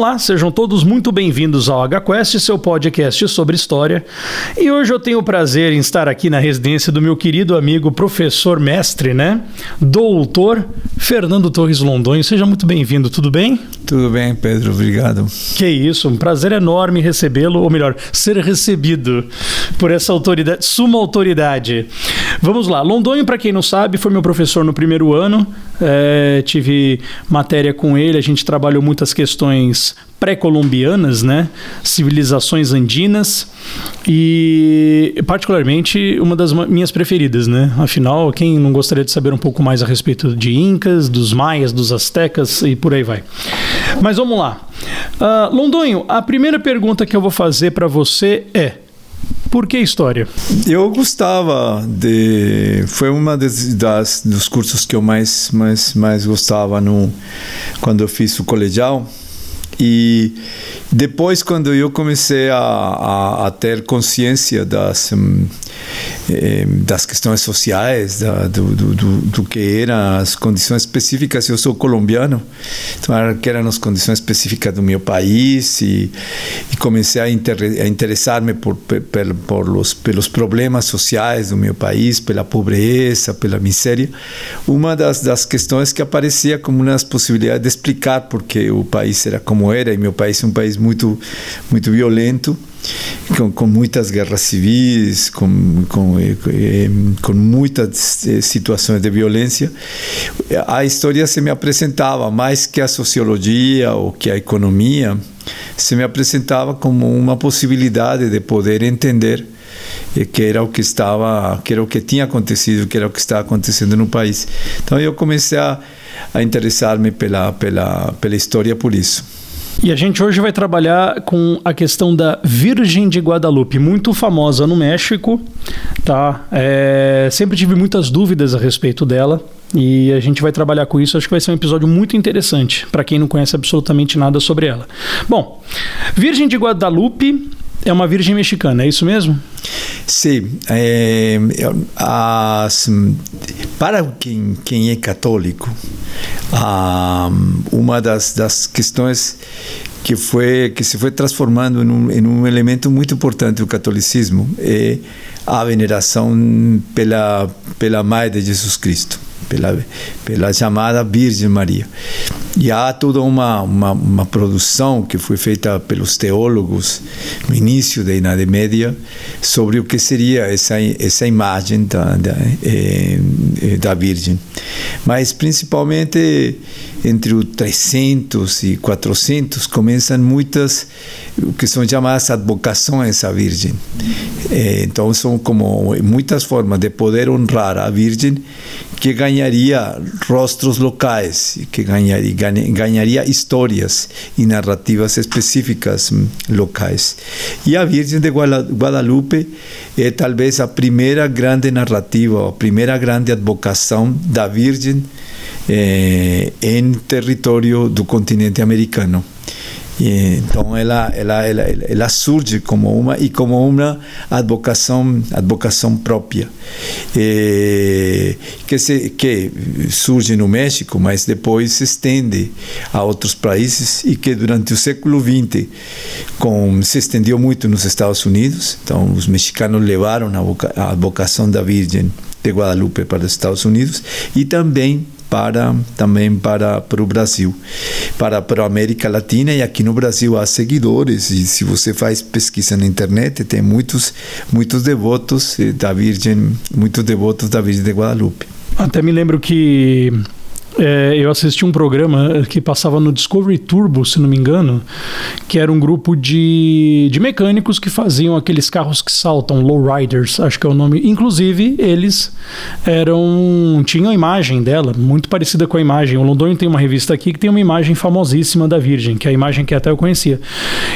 Olá, sejam todos muito bem-vindos ao HQuest, seu podcast sobre história. E hoje eu tenho o prazer em estar aqui na residência do meu querido amigo professor mestre, né? Doutor Fernando Torres Londonho. Seja muito bem-vindo, tudo bem? Tudo bem, Pedro, obrigado. Que isso, um prazer enorme recebê-lo, ou melhor, ser recebido por essa autoridade, suma autoridade. Vamos lá, Londonho, para quem não sabe, foi meu professor no primeiro ano, é, tive matéria com ele, a gente trabalhou muitas questões pré-colombianas, né? Civilizações andinas e particularmente uma das minhas preferidas, né? Afinal, quem não gostaria de saber um pouco mais a respeito de incas, dos maias, dos astecas e por aí vai. Mas vamos lá. Uh, Londonho, a primeira pergunta que eu vou fazer para você é por que história? Eu gostava de. Foi uma das, das, dos cursos que eu mais, mais, mais gostava no, quando eu fiz o colegial. E depois, quando eu comecei a, a, a ter consciência das, eh, das questões sociais, da, do, do, do, que eram as condições específicas, eu sou colombiano, então que eram as condições específicas do meu país e, e comecei a, inter, a interessar-me por, por, por los, pelos problemas sociais do meu país, pela pobreza, pela miséria. Uma das, das questões que aparecia como uma das possibilidades de explicar porque o país era como era e meu país é um país muito, muito violento, com, com muitas guerras civis, com, com, eh, eh, com muitas eh, situações de violência. A história se me apresentava mais que a sociologia ou que a economia, se me apresentava como uma possibilidade de poder entender que era o que estava, que era o que tinha acontecido, que era o que estava acontecendo no país. Então eu comecei a, a interessar-me pela, pela, pela história por isso. E a gente hoje vai trabalhar com a questão da Virgem de Guadalupe, muito famosa no México, tá? É, sempre tive muitas dúvidas a respeito dela. E a gente vai trabalhar com isso. Acho que vai ser um episódio muito interessante para quem não conhece absolutamente nada sobre ela. Bom, Virgem de Guadalupe é uma virgem mexicana, é isso mesmo? Sim. É, as, para quem, quem é católico, uma das, das questões que foi que se foi transformando em um, em um elemento muito importante do catolicismo é a veneração pela pela mãe de Jesus Cristo pela, pela chamada Virgem Maria. E há toda uma, uma, uma, produção que foi feita pelos teólogos no início da Idade Média sobre o que seria essa, essa imagem da, da, eh, da Virgem. Mas principalmente entre os 300 e 400 começam muitas o que são chamadas advocações à Virgem. Eh, então são como muitas formas de poder honrar a Virgem que ganharia rostros locais, que ganharia, ganharia histórias e narrativas específicas hum, locais. E a Virgem de Guadalupe é talvez a primeira grande narrativa, a primeira grande advocação da Virgem eh, em território do continente americano. E, então ela, ela, ela, ela surge como uma e como uma advocação advocação própria e, que se que surge no México mas depois se estende a outros países e que durante o século XX com, se estendeu muito nos Estados Unidos. Então os mexicanos levaram a, a advocação da Virgem de Guadalupe para os Estados Unidos e também para também para, para o Brasil, para, para a América Latina e aqui no Brasil há seguidores e se você faz pesquisa na internet tem muitos muitos devotos da Virgem, muitos devotos da Virgem de Guadalupe. Até me lembro que é, eu assisti um programa que passava no Discovery Turbo, se não me engano, que era um grupo de, de mecânicos que faziam aqueles carros que saltam, lowriders, acho que é o nome. Inclusive, eles eram tinham a imagem dela, muito parecida com a imagem. O Londonho tem uma revista aqui que tem uma imagem famosíssima da Virgem, que é a imagem que até eu conhecia.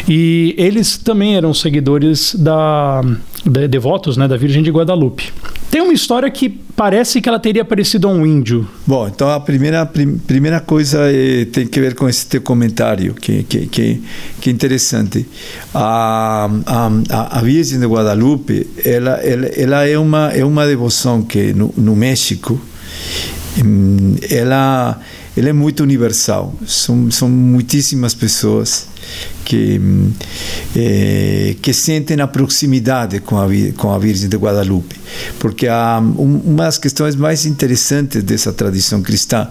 E eles também eram seguidores da, de, devotos né, da Virgem de Guadalupe. Tem uma história que parece que ela teria parecido a um índio. Bom, então a primeira, prim, primeira coisa é, tem que ver com esse teu comentário, que, que, que, que interessante. A, a, a Virgem de Guadalupe, ela, ela, ela é, uma, é uma devoção que no, no México, hum, ela ele é muito universal. São, são muitíssimas pessoas que eh, que sentem a proximidade com a com a Virgem de Guadalupe, porque há um, uma das questões mais interessantes dessa tradição cristã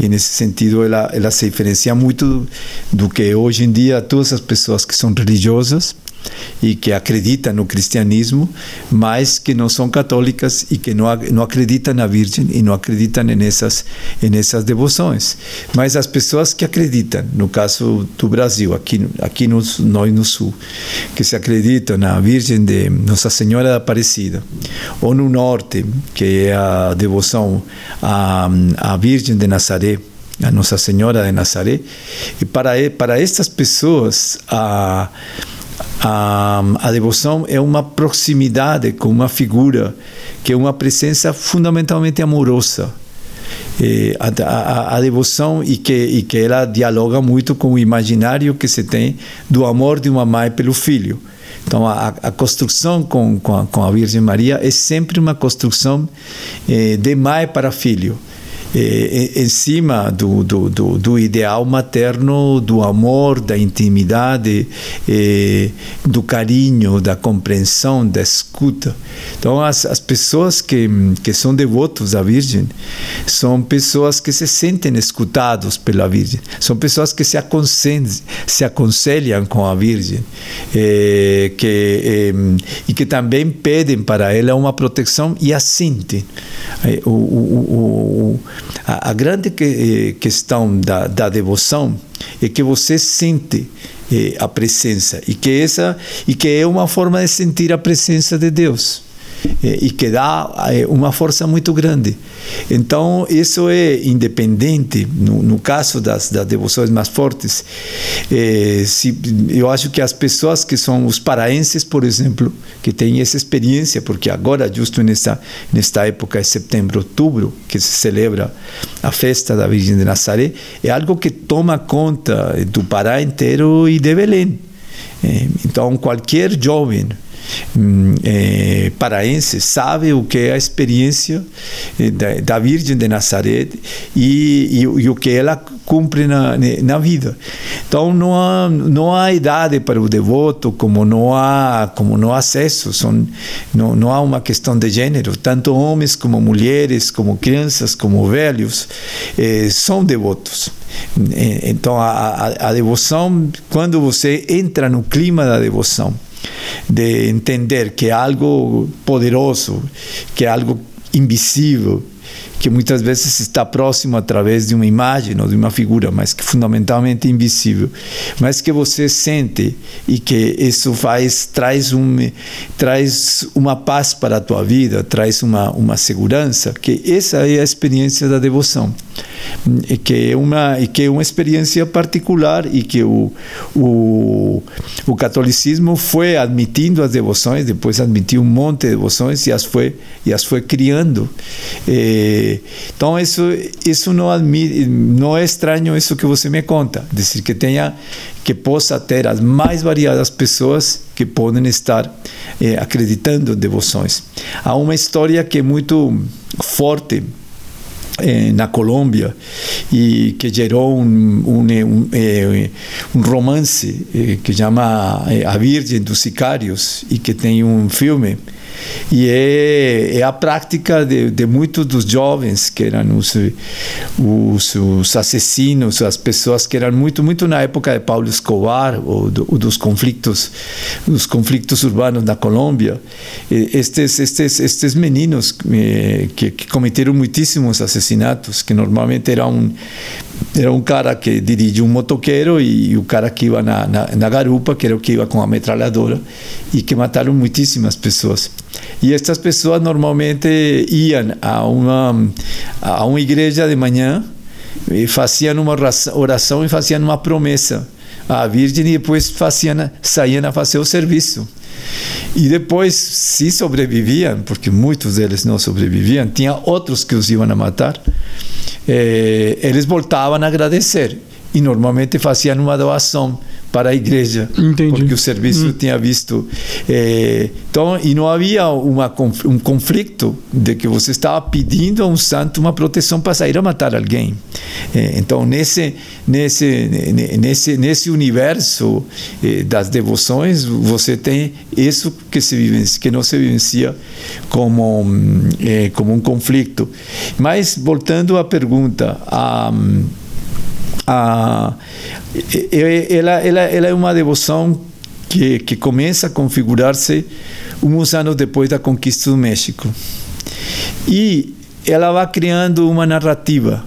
e nesse sentido ela ela se diferencia muito do que hoje em dia todas as pessoas que são religiosas e que acreditam no cristianismo, mas que não são católicas e que não, não acreditam na Virgem e não acreditam nessas, nessas devoções. Mas as pessoas que acreditam, no caso do Brasil, aqui, aqui no, nós no Sul, que se acreditam na Virgem de Nossa Senhora da Aparecida, ou no Norte, que é a devoção à, à Virgem de Nazaré, a Nossa Senhora de Nazaré, e para, para estas pessoas, a a, a devoção é uma proximidade com uma figura que é uma presença fundamentalmente amorosa. A, a, a, devoção e que, e que ela dialoga muito com o imaginário que se tem do amor de uma mãe pelo filho. Então, a, a construção com, com com, a, Virgem Maria é sempre uma construção eh, de mãe para filho eh, em cima do, do, do, do, ideal materno, do amor, da intimidade, eh, do carinho, da compreensão, da escuta. Então, as, as pessoas que, que são devotos à Virgem são pessoas que se sentem escutados pela Virgem, são pessoas que se aconselham, se aconselham com a Virgem eh, que, e que também pedem para ela uma proteção e assentem. Eh, o, o, o, a, a grande que, eh, questão da, da devoção é que você sente eh, a presença e que essa e que é uma forma de sentir a presença de Deus e que dá eh, uma força muito grande. Então, isso é independente, no, no caso das, das, devoções mais fortes. Eh, se, eu acho que as pessoas que são os paraenses, por exemplo, que têm essa experiência, porque agora, justo nesta, nesta época, de setembro, outubro, que se celebra a festa da Virgem de Nazaré, é algo que toma conta do Pará inteiro e de Belém. Então, qualquer jovem é, paraense sabe o que é a experiência eh, da, da Virgem de Nazaré e, e, e, o que ela cumpre na, na vida. Então não há não há idade para o devoto, como não há como não há sexo, são não, não há uma questão de gênero. Tanto homens como mulheres, como crianças, como velhos eh, são devotos. Então a, a, a devoção, quando você entra no clima da devoção de entender que é algo poderoso, que é algo invisível, que muitas vezes está próximo através de uma imagem ou de uma figura, mas que fundamentalmente invisível, mas que você sente e que isso faz traz um traz uma paz para a tua vida, traz uma uma segurança, que essa é a experiência da devoção e que é uma e que é uma experiência particular e que o, o, o catolicismo foi admitindo as devoções depois admitiu um monte de devoções e as foi e as foi criando. E, então isso isso não admite, não é estranho isso que você me conta dizer que tenha que possa ter as mais variadas pessoas que podem estar eh, acreditando em devoções. Há uma história que é muito forte eh, na Colômbia e que gerou um, um, um, eh, um romance eh, que chama eh, A Virgem dos Sicários e que tem um filme e é, é a prática de, de, muitos dos jovens que eram os, os, os, assassinos, as pessoas que eram muito muito na época de Paulo Escobar ou, do, dos conflitos dos conflitos urbanos na Colômbia. Estes estes estes meninos eh, que, que cometeram muitíssimos assassinatos que normalmente eram era um cara que dirigia um motoqueiro e o cara que ia na, na, na, garupa, que era o que ia com a metralhadora, e que mataram muitíssimas pessoas. E estas pessoas normalmente iam a uma, a uma igreja de manhã, e faziam uma oração e faziam uma promessa à Virgem, e depois faziam, saíam a fazer o serviço. E depois, se sobreviviam, porque muitos deles não sobreviviam, tinha outros que os iam a matar eh, eles voltavam a agradecer e normalmente faziam uma doação para a igreja, Entendi. porque o serviço Hum. tinha visto. eh, então, e não havia uma, um conflito de que você estava pedindo a um santo uma proteção para sair a matar alguém. Eh, então, nesse, nesse, ne- nesse, nesse universo eh, das devoções, você tem isso que, se vivencia, que não se vivencia como, hum, como um conflito. Mas, voltando à pergunta, a. e- e- ela, ela, ela é uma devoção que, que começa a configurar-se uns anos depois da conquista do México. E ela vai criando uma narrativa.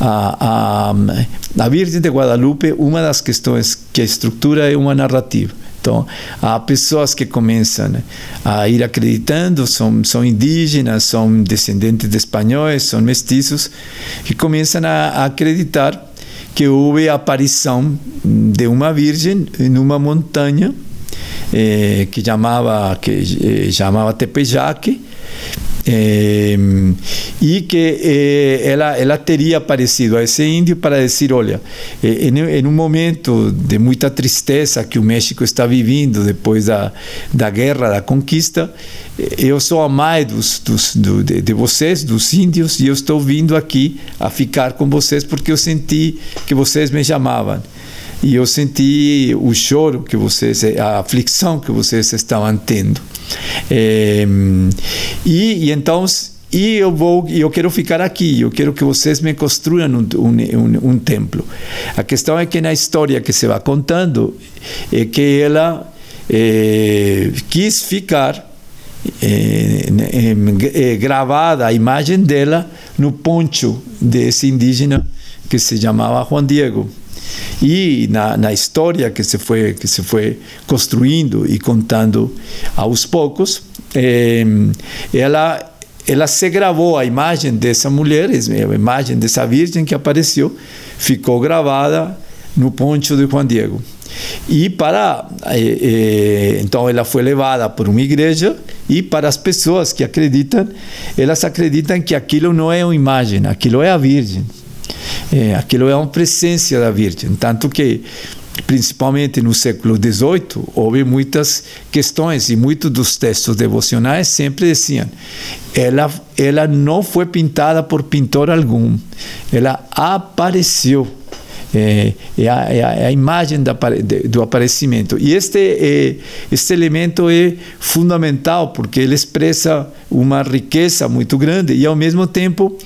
A, a, a Virgem de Guadalupe, uma das questões que a estrutura é uma narrativa. Então, há pessoas que começam a ir acreditando, são, são indígenas, são descendentes de espanhóis, são mestiços, que começam a, a acreditar que houve a aparição de uma virgem em uma montanha eh, que chamava que eh, chamava Tepeyaque eh, e que eh, ela ela teria aparecido a esse índio para dizer olha eh, em, em um momento de muita tristeza que o México está vivendo depois da da guerra da conquista eu sou a mãe dos, dos do, de, de vocês dos índios e eu estou vindo aqui a ficar com vocês porque eu senti que vocês me chamavam e eu senti o choro que vocês, a aflição que vocês estavam tendo. Eh, e, e então, e eu vou, eu quero ficar aqui, eu quero que vocês me construam um, um, um, um templo. A questão é que na história que se vai contando é que ela eh, quis ficar eh, eh, gravada a imagem dela no poncho desse indígena que se chamava Juan Diego. E na, na história que se foi que se foi construindo e contando aos poucos eh, ela ela se gravou a imagem dessa mulher a imagem dessa virgem que apareceu ficou gravada no poncho de Juan Diego. E para eh, eh, então ela foi levada por uma igreja e para as pessoas que acreditam elas acreditam que aquilo não é uma imagem aquilo é a virgem. É, aquilo é uma presença da Virgem, tanto que principalmente no século XVIII houve muitas questões e muitos dos textos devocionais sempre diziam ela ela não foi pintada por pintor algum, ela apareceu é, é, a, é, a, imagem da, de, do aparecimento. E este, é, este elemento é fundamental porque ele expressa uma riqueza muito grande e, ao mesmo tempo,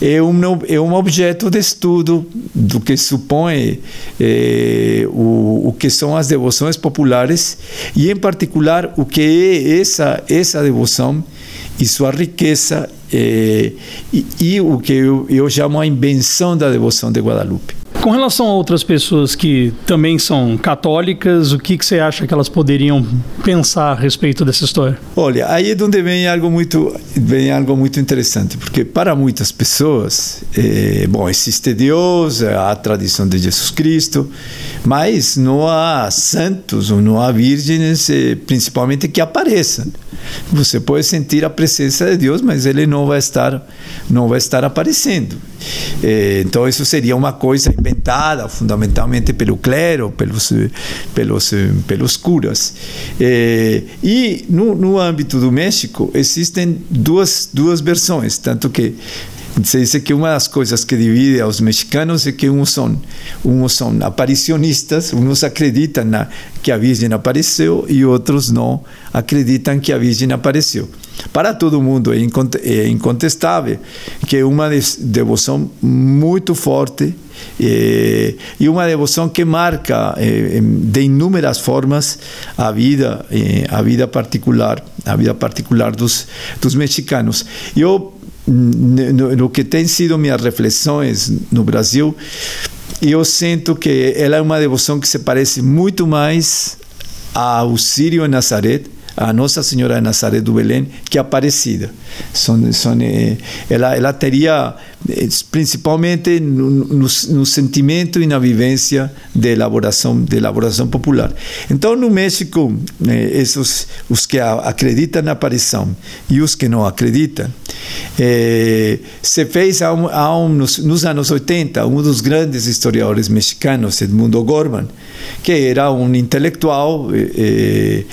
é um, é um objeto de estudo do que supõe é, o, o que são as devoções populares e, em particular, o que é essa, essa devoção e sua riqueza e, e, o que eu, eu chamo a invenção da devoção de Guadalupe. Com relação a outras pessoas que também são católicas, o que, que você acha que elas poderiam pensar a respeito dessa história? Olha, aí é onde vem algo muito, vem algo muito interessante, porque para muitas pessoas, é, bom, existe Deus, há a tradição de Jesus Cristo, mas não há santos ou não há virgens, é, principalmente que apareçam. Você pode sentir a presença de Deus, mas ele não vai estar, não vai estar aparecendo. É, então isso seria uma coisa inventada fundamentalmente pelo clero, pelos pelos pelos curas. É, e no, no âmbito do México existem duas duas versões, tanto que se diz que uma das coisas que divide aos mexicanos é que uns são, uns são aparicionistas, uns acreditam na, que a Virgem apareceu e outros não acreditam que a Virgem apareceu. Para todo mundo é incontestável que é uma devoção muito forte é, e uma devoção que marca é, de inúmeras formas a vida, é, a vida particular, a vida particular dos, dos mexicanos. Eu no, que tem sido minhas reflexões no Brasil, eu sinto que ela é uma devoção que se parece muito mais ao Sírio em Nazaré, a Nossa Senhora de Nazaré do Belém, que a Aparecida. São, são, ela, ela teria principalmente no, no, no, sentimento e na vivência de elaboração de elaboração popular. Então no México eh, esses os que acreditam na aparição e os que não acreditam eh, se fez há, um, há um, nos, nos, anos 80 um dos grandes historiadores mexicanos Edmundo Gorman que era um intelectual eh, eh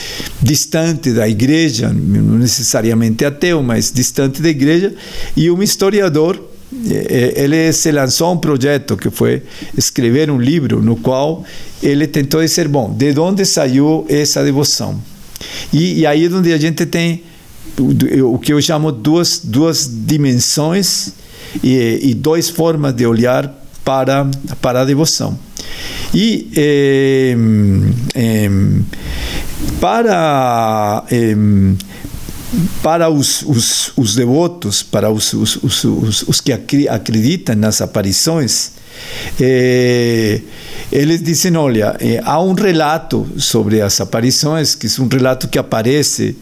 distante da igreja não necessariamente ateu mas distante da igreja e um historiador ele se lançou um projeto que foi escrever um livro no qual ele tentou dizer, bom, de onde saiu essa devoção? E, e aí é onde a gente tem o, que eu chamo duas, duas dimensões e, e duas formas de olhar para, para a devoção. E eh, eh, para eh, para os, os, os devotos, para os, os, os, os que acreditam nas aparições, eh, eles dizem: olha, eh, há um relato sobre as aparições, que é um relato que aparece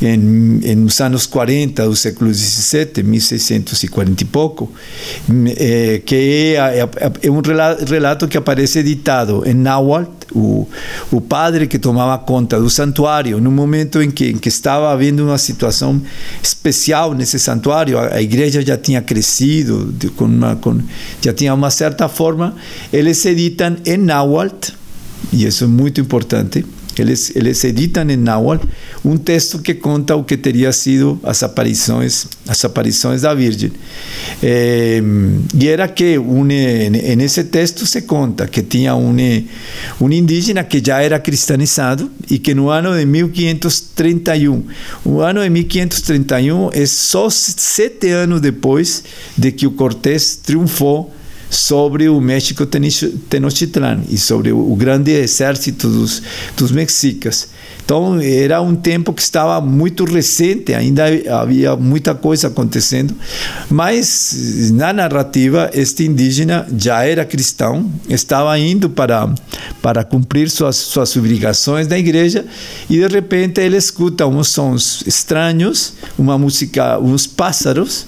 em, em nos anos 40 do século XVII, 1640 e pouco, eh, que é, é, é um relato que aparece editado em Náhuatl o, o padre que tomava conta do santuário, no momento em que, em que estava havendo uma situação especial nesse santuário, a, a igreja já tinha crescido, de, com uma, com, já tinha uma certa forma, eles editam em Náhuatl, e isso é muito importante, eles, eles editam em Náhuatl um texto que conta o que teria sido as aparições, as aparições da Virgem. Eh, e era que um, nesse texto se conta que tinha um, um indígena que já era cristianizado e que no ano de 1531, o ano de 1531 é só sete anos depois de que o Cortés triunfou sobre o México Tenochtitlan e sobre o grande exército dos, dos mexicas. Então era um tempo que estava muito recente, ainda havia muita coisa acontecendo, mas na narrativa este indígena já era cristão, estava indo para para cumprir suas suas obrigações na igreja e de repente ele escuta uns sons estranhos, uma música, uns pássaros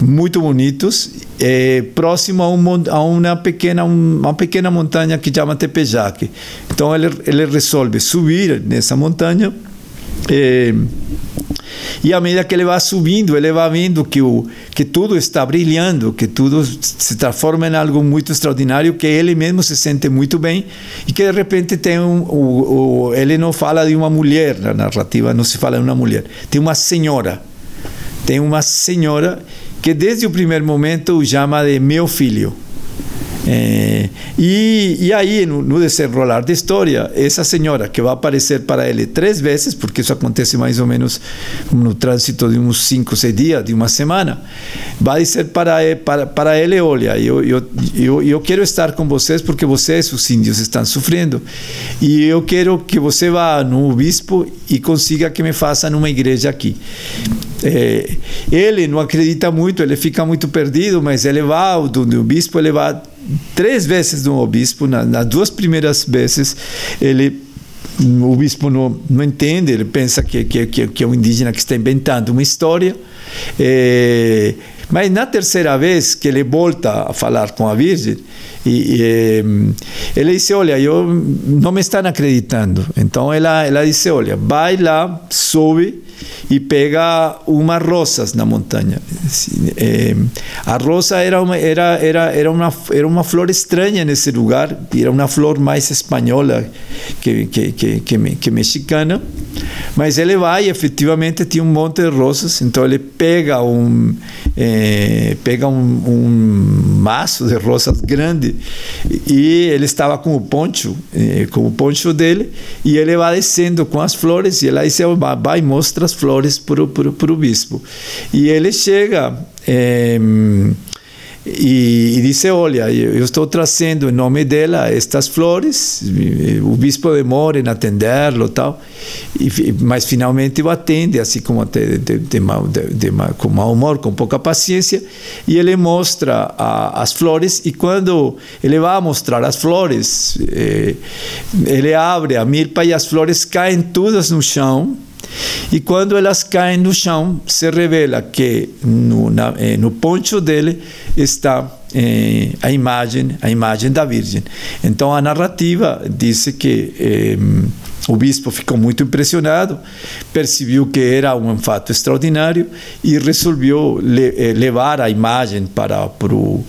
muito bonitos, é, próximo a, um, a, uma, pequena, uma pequena montanha que chama Tepejaque. Então ele, ele resolve subir nessa montanha. É, e à medida que ele vai subindo, ele vai vendo que, o, que tudo está brilhando, que tudo se transforma em algo muito extraordinário, que ele mesmo se sente muito bem e que de repente tem um. O, o, ele não fala de uma mulher, na narrativa não se fala de uma mulher, tem uma senhora tem uma senhora que desde o primeiro momento o chama de meu filho. É, e, e aí, no, no desenrolar da história, essa senhora que vai aparecer para ele três vezes, porque isso acontece mais ou menos no trânsito de uns cinco, seis dias, de uma semana, vai dizer para, para, para ele: Olha, eu, eu, eu, eu quero estar com vocês porque vocês, os índios, estão sofrendo, e eu quero que você vá no bispo e consiga que me faça numa igreja aqui. É, ele não acredita muito, ele fica muito perdido, mas ele vai, o, o bispo, ele vai três vezes no bispo, na, nas duas primeiras vezes, ele o bispo não, não entende, ele pensa que, que, que, é um indígena que está inventando uma história. É, mas na terceira vez que ele volta a falar com a Virgem, e, e, ele disse: Olha, eu não me estão acreditando. Então ela, ela disse: Olha, vai lá, sobe e pega umas rosas na montanha. É, a rosa era uma, era, era, era, uma, era uma flor estranha nesse lugar, era uma flor mais espanhola que, que, que, que, que mexicana, mas ele vai e efetivamente tinha um monte de rosas, então ele pega um, é, pega um, um maço de rosas grande e ele estava com o poncho, é, com o poncho dele, e ele vai descendo com as flores e ela disse, vai mostra as flores para o bispo. E ele chega é, e, e disse: Olha, eu estou trazendo em nome dela estas flores. O bispo demora em atendê-lo tal, e, mas finalmente o atende, assim como de, de, de, de, com mau humor, com pouca paciência, e ele mostra a, as flores. E quando ele vai mostrar as flores, eh, ele abre a milpa e as flores caem todas no chão E quando elas caem no chão, se revela que no, na, eh, no poncho dele está eh, a imagem, a imagem da Virgem. Então a narrativa diz que eh, o bispo ficou muito impressionado, percebeu que era um fato extraordinário e resolveu le levar a imagem para pro,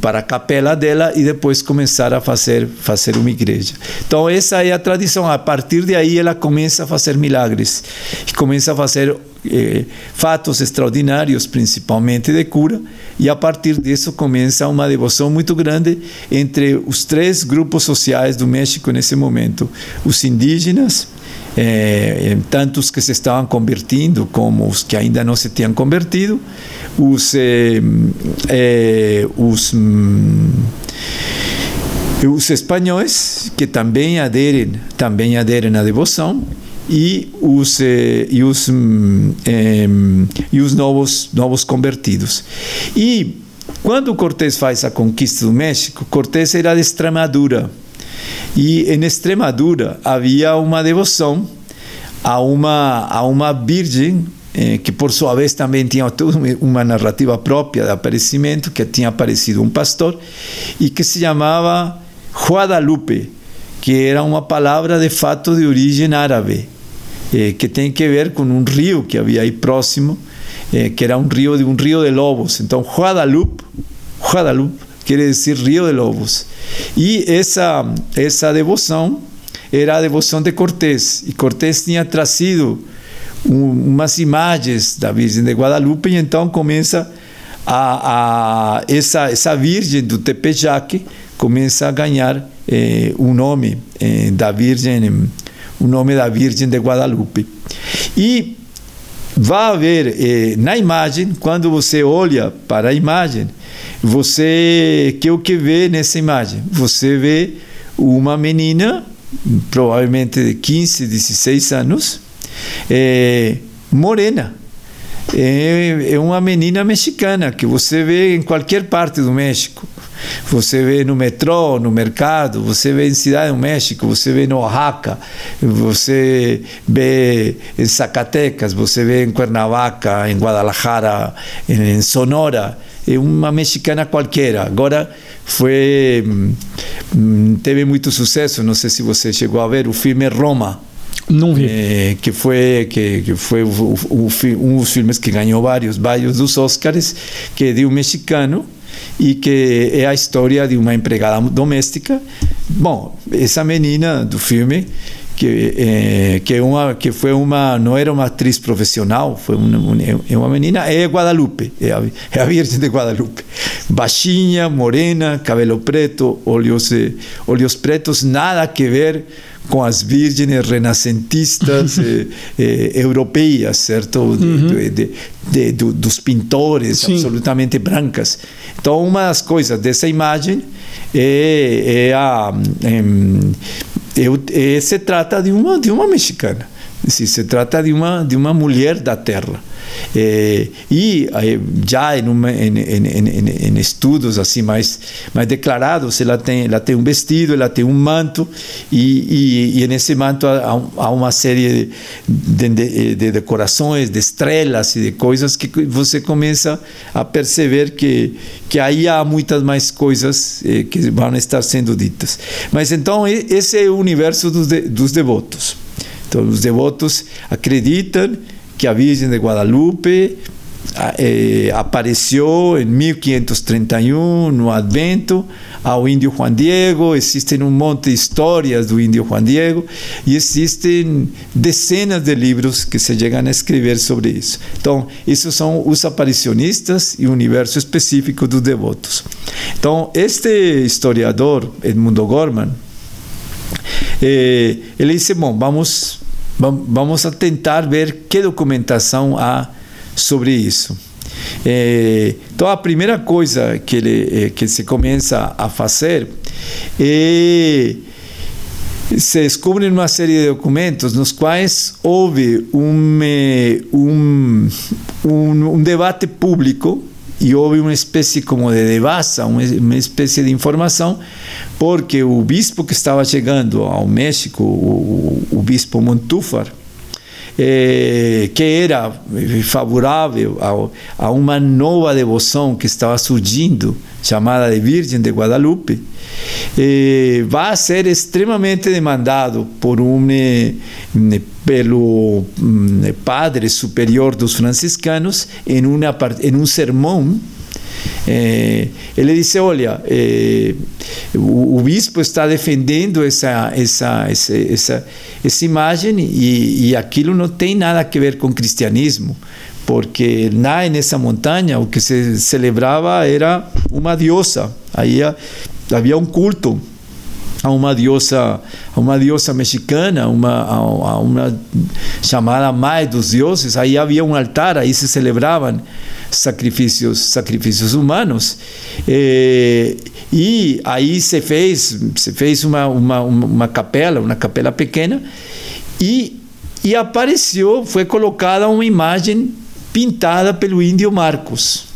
para a capela dela e depois começar a fazer fazer uma igreja. Então essa é a tradição. A partir de aí ela começa a fazer milagres e começa a fazer eh, fatos extraordinários, principalmente de cura, e a partir disso começa uma devoção muito grande entre os três grupos sociais do México nesse momento: os indígenas, eh, tantos que se estavam convertindo como os que ainda não se tinham convertido, os, eh, eh os os espanhóis que também aderem também aderem à devoção e os, eh, e os, eh, e os novos, novos convertidos. E quando Cortés faz a conquista do México, Cortés era de Extremadura. E em Extremadura havia uma devoção a uma, a uma virgem eh, que por sua vez também tinha toda uma narrativa própria de aparecimento, que tinha aparecido um pastor, e que se chamava Guadalupe, que era uma palavra de fato de origem árabe eh, que tem que ver com um rio que havia aí próximo, eh, que era um rio de um rio de lobos. Então, Guadalupe, Guadalupe quer dizer rio de lobos. E essa essa devoção era a devoção de Cortés. E Cortés tinha trazido um, umas imagens da Virgem de Guadalupe e então começa a, a essa essa Virgem do Tepeyac começa a ganhar eh, o nome eh, da Virgem o nome da Virgem de Guadalupe. E vai haver eh, na imagem, quando você olha para a imagem, você que o que vê nessa imagem? Você vê uma menina, provavelmente de 15, 16 anos, eh, morena. É, é uma menina mexicana que você vê em qualquer parte do México. Você vê no metrô, no mercado, você vê em Cidade do México, você vê no Oaxaca, você vê em Zacatecas, você vê em Cuernavaca, em Guadalajara, em Sonora. É uma mexicana qualquer. Agora foi hum, teve muito sucesso. Não sei se você chegou a ver o filme Roma. Não vi. É, que foi que, que foi o, o, um dos filmes que ganhou vários vários dos Oscars, que é de um mexicano e que é a história de uma empregada doméstica. Bom, essa menina do filme que é, que uma que foi uma não era uma atriz profissional foi uma, é uma menina é Guadalupe é a, é a Virgem de Guadalupe baixinha morena cabelo preto olhos olhos pretos nada que ver com as virgens renascentistas eh, eh, europeias, certo? Uhum. De, de, de, dos pintores Sim. absolutamente brancas. Então, uma das coisas dessa imagem é, é a. É, é, se trata de uma, de uma mexicana. Se, se trata de uma, de uma mulher da terra. Eh, e eh, já em, uma, em, em, em, estudos assim mais mais declarados ela tem ela tem um vestido ela tem um manto e, e, e nesse manto há, há uma série de, de, de, decorações de estrelas e de coisas que você começa a perceber que que aí há muitas mais coisas eh, que vão estar sendo ditas mas então esse é o universo dos, de, dos devotos então os devotos acreditam que a Virgem de Guadalupe eh, apareceu em 1531 no Advento ao índio Juan Diego, existem um monte de histórias do índio Juan Diego e existem dezenas de livros que se chegam a escrever sobre isso. Então, esses são os aparicionistas e o universo específico dos devotos. Então, este historiador, Edmundo Gorman, eh, ele disse, bom, vamos vamos tentar ver que documentação há sobre isso. É, então, a primeira coisa que, ele, é, que se começa a fazer é se descobrem uma série de documentos nos quais houve um, um, um, um debate público e houve uma espécie como de devassa, uma, espécie de informação, porque o bispo que estava chegando ao México, o, o bispo Montúfar, eh, que era favorável a, a uma nova devoção que estava surgindo, chamada de Virgem de Guadalupe, eh, vai ser extremamente demandado por um eh, pelo um, padre superior dos franciscanos em, uma, em um sermão eh, ele disse: Olha, eh, o, o, bispo está defendendo essa, essa, essa, essa, essa imagem e, e aquilo não tem nada a ver com cristianismo, porque lá nessa montanha o que se celebrava era uma diosa, aí havia um culto a uma diosa, a uma diosa mexicana, uma, a, uma chamada Mãe dos Deuses. Aí havia um altar, aí se celebravam sacrifícios, sacrifícios humanos. E, eh, e aí se fez, se fez uma, uma, uma capela, uma capela pequena, e, e apareceu, foi colocada uma imagem pintada pelo índio Marcos.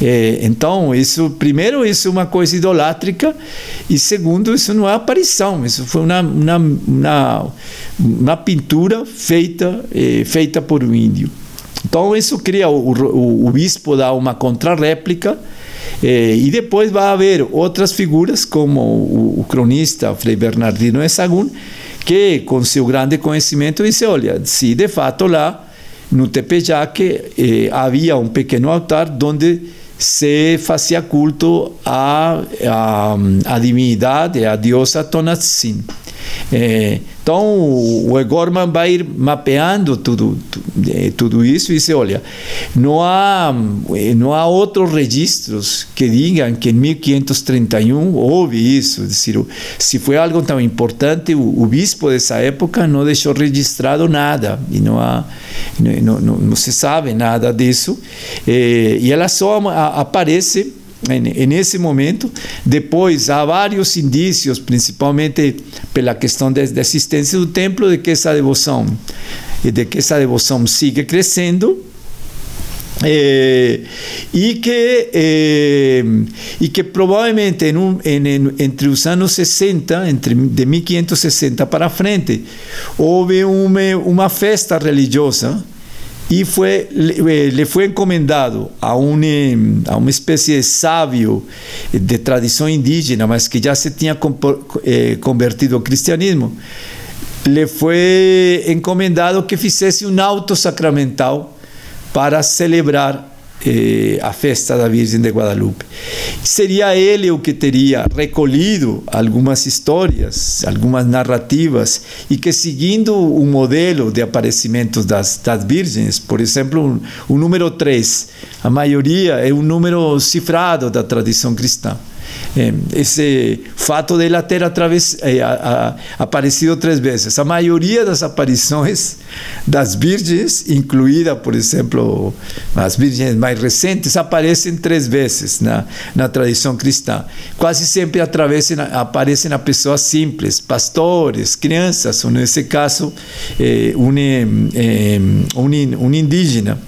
É, então, isso, primeiro, isso é uma coisa idolátrica, e segundo, isso não é aparição, isso foi uma, uma, uma, uma pintura feita, é, feita por um índio. Então, isso cria, o, o, o bispo dá uma contrarréplica, é, e depois vai haver outras figuras, como o, o cronista Frei Bernardino de Sagún, que, com seu grande conhecimento, disse: olha, se de fato lá no Tepeyac eh, havia um pequeno altar onde se fazia culto à, à, à divindade, à diosa Tonantzin. É, então, o Egorman vai ir mapeando tudo, tudo isso e diz, olha, não há, não há outros registros que digam que em 1531 houve isso. Dizer, se foi algo tão importante, o, o bispo dessa época não deixou registrado nada e não, há, não, não, não se sabe nada disso. É, e ela só aparece nesse momento. Depois, há vários indícios, principalmente pela questão da existência do templo, de que essa devoção, de que essa devoção sigue crescendo. Eh, e que eh, e que provavelmente em um, em, entre os anos 60 entre de 1560 para frente houve uma, uma festa religiosa y fue, le, le, fue encomendado a un, a una especie de sabio de tradición indígena, mas que ya se tenía eh, convertido al cristianismo, le fue encomendado que hiciese un auto sacramental para celebrar eh, a festa da Virgem de Guadalupe. Seria ele o que teria recolhido algumas histórias, algumas narrativas, e que seguindo o modelo de aparecimentos das, das virgens, por exemplo, o, número 3, a maioria é um número cifrado da tradição cristã. Eh, esse fato dela ter eh, a, a, aparecido três vezes. A maioria das aparições das virgens, incluída, por exemplo, as virgens mais recentes, aparecem três vezes na, na tradição cristã. Quase sempre através, aparecem a pessoas simples, pastores, crianças, ou nesse caso, eh, um, eh, um, um indígena.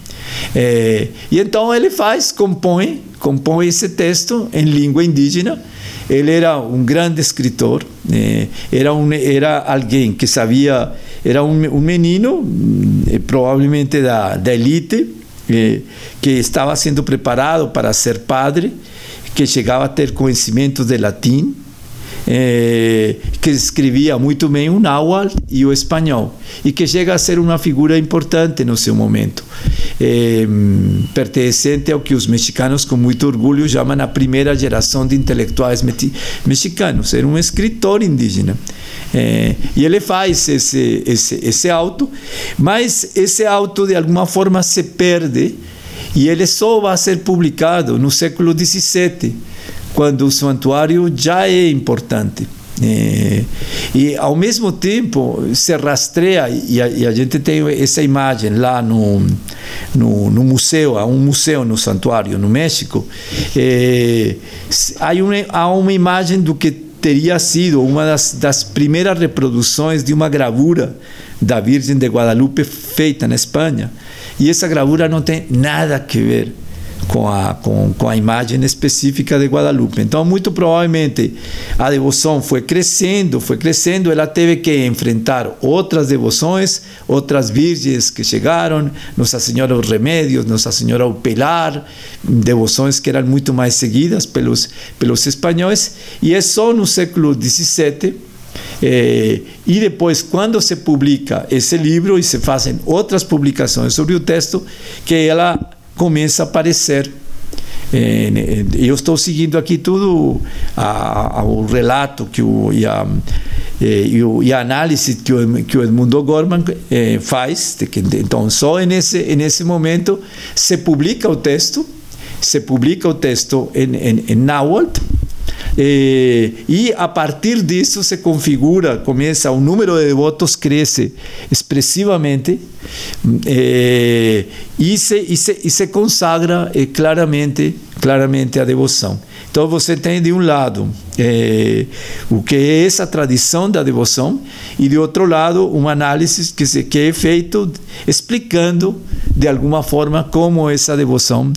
É, e então ele faz, compõe, compõe esse texto em língua indígena. Ele era um grande escritor, é, era, um, era alguém que sabia, era um, um menino, é, provavelmente da, da elite, é, que estava sendo preparado para ser padre, que chegava a ter conhecimentos de latim, eh, que escrevia muito bem o náhuatl e o espanhol, e que chega a ser uma figura importante no seu momento, eh, pertencente ao que os mexicanos, com muito orgulho, chamam a primeira geração de intelectuais mexicanos. Era um escritor indígena. Eh, e ele faz esse, esse, esse auto, mas esse auto de alguma forma se perde e ele só vai ser publicado no século XVII quando o santuário já é importante. É, e ao mesmo tempo se rastreia, e a, e a, gente tem essa imagem lá no, no, no, museu, há um museu no santuário no México, é, há, uma, há uma imagem do que teria sido uma das, das primeiras reproduções de uma gravura da Virgem de Guadalupe feita na Espanha. E essa gravura não tem nada a ver com a, com, com a imagem específica de Guadalupe. Então, muito provavelmente, a devoção foi crescendo, foi crescendo, ela teve que enfrentar outras devoções, outras virgens que chegaram, Nossa Senhora dos Remédios, Nossa Senhora do Pelar, devoções que eram muito mais seguidas pelos, pelos espanhóis, e é só no século XVII eh, e depois, quando se publica esse livro e se fazem outras publicações sobre o texto, que ela começa a aparecer. Eh, eu estou seguindo aqui tudo a, a, o relato que o, e, a, eh, e, a análise que o, que o Edmundo Gorman faz. Então, só nesse, nesse momento se publica o texto, se publica o texto em, em, em eh, e a partir disso se configura, começa, o número de devotos cresce expressivamente eh, e, se, e, se, e se consagra eh, claramente, claramente a devoção. Então você tem de um lado é, o que é essa tradição da devoção e de outro lado uma análise que, se, que é feito explicando de alguma forma como essa devoção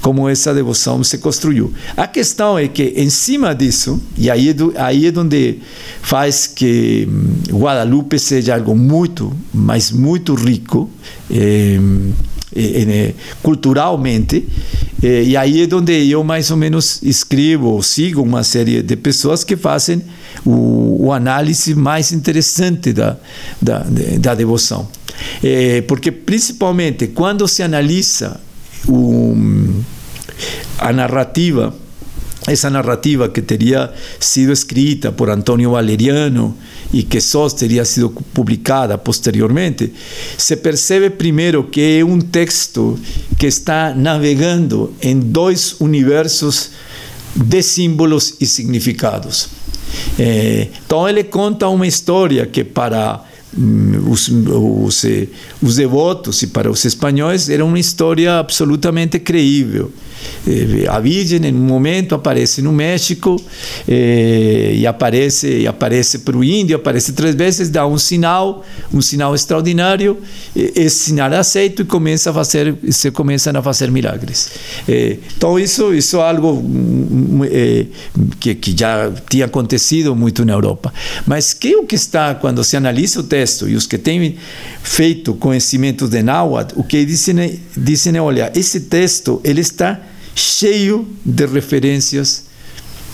como essa devoção se construiu. A questão é que em cima disso e aí é, aí é onde faz que hum, Guadalupe seja algo muito, mas muito rico. É, culturalmente, e aí é onde eu mais ou menos escrevo, sigo uma série de pessoas que fazem o, o análise mais interessante da, da, da devoção. Porque, principalmente, quando se analisa a narrativa essa narrativa que teria sido escrita por Antônio Valeriano e que só teria sido publicada posteriormente, se percebe primeiro que é um texto que está navegando em dois universos de símbolos e significados. Então ele conta uma história que para hum, os, os, eh, os devotos e para os espanhóis era uma história absolutamente creível. Eh, a Virgem, em um momento, aparece no México eh, e aparece e aparece para o índio, aparece três vezes, dá um sinal, um sinal extraordinário. Esse sinal é aceito e começa a fazer, se começam a fazer milagres. Eh, então isso, isso é algo eh, que, que já tinha acontecido muito na Europa. Mas que o que está quando se analisa o texto e os que têm feito conhecimento de Náhuatl, o que dizem, dizem olha, esse texto ele está cheio de referências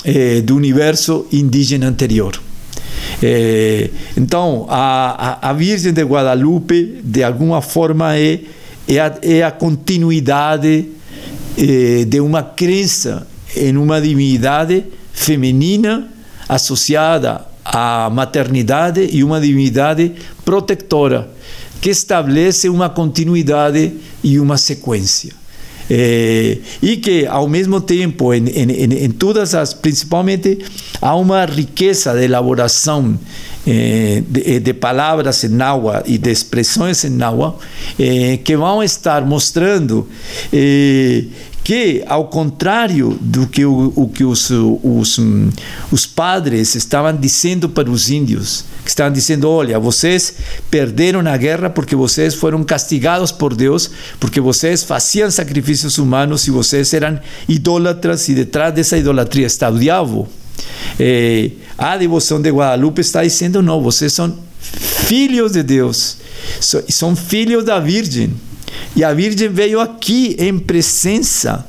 eh, do universo indígena anterior. Eh, então, a, a, a, Virgem de Guadalupe, de alguma forma, é, é, a, é a continuidade eh, de uma crença em uma divindade feminina associada à maternidade e uma divindade protetora, que estabelece uma continuidade e uma sequência. E que, ao mesmo tempo, em, em, em, todas as, principalmente, há uma riqueza de elaboração eh, de, de, palavras em náhuatl e de expressões em náhuatl eh, que vão estar mostrando eh, que, ao contrário do que, o, o que os, os, os padres estavam dizendo para os índios, que estavam dizendo: olha, vocês perderam a guerra porque vocês foram castigados por Deus, porque vocês faziam sacrifícios humanos e vocês eram idólatras, e detrás dessa idolatria está o diabo. Eh, a devoção de Guadalupe está dizendo: não, vocês são filhos de Deus, são filhos da Virgem. E a Virgem veio aqui em presença.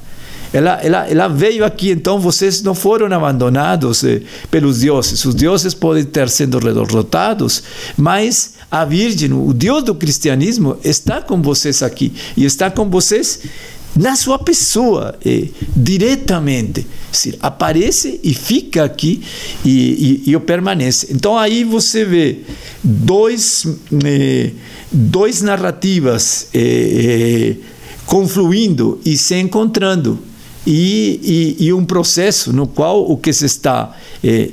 Ela, ela, ela veio aqui, então vocês não foram abandonados eh, pelos deuses. Os deuses podem ter sido derrotados, mas a Virgem, o Deus do cristianismo, está com vocês aqui. E está com vocês na sua pessoa, eh, diretamente. Seja, aparece e fica aqui e, e, e permanece. Então aí você vê dois, eh, dois narrativas eh, confluindo e se encontrando. E, e, e, um processo no qual o que se está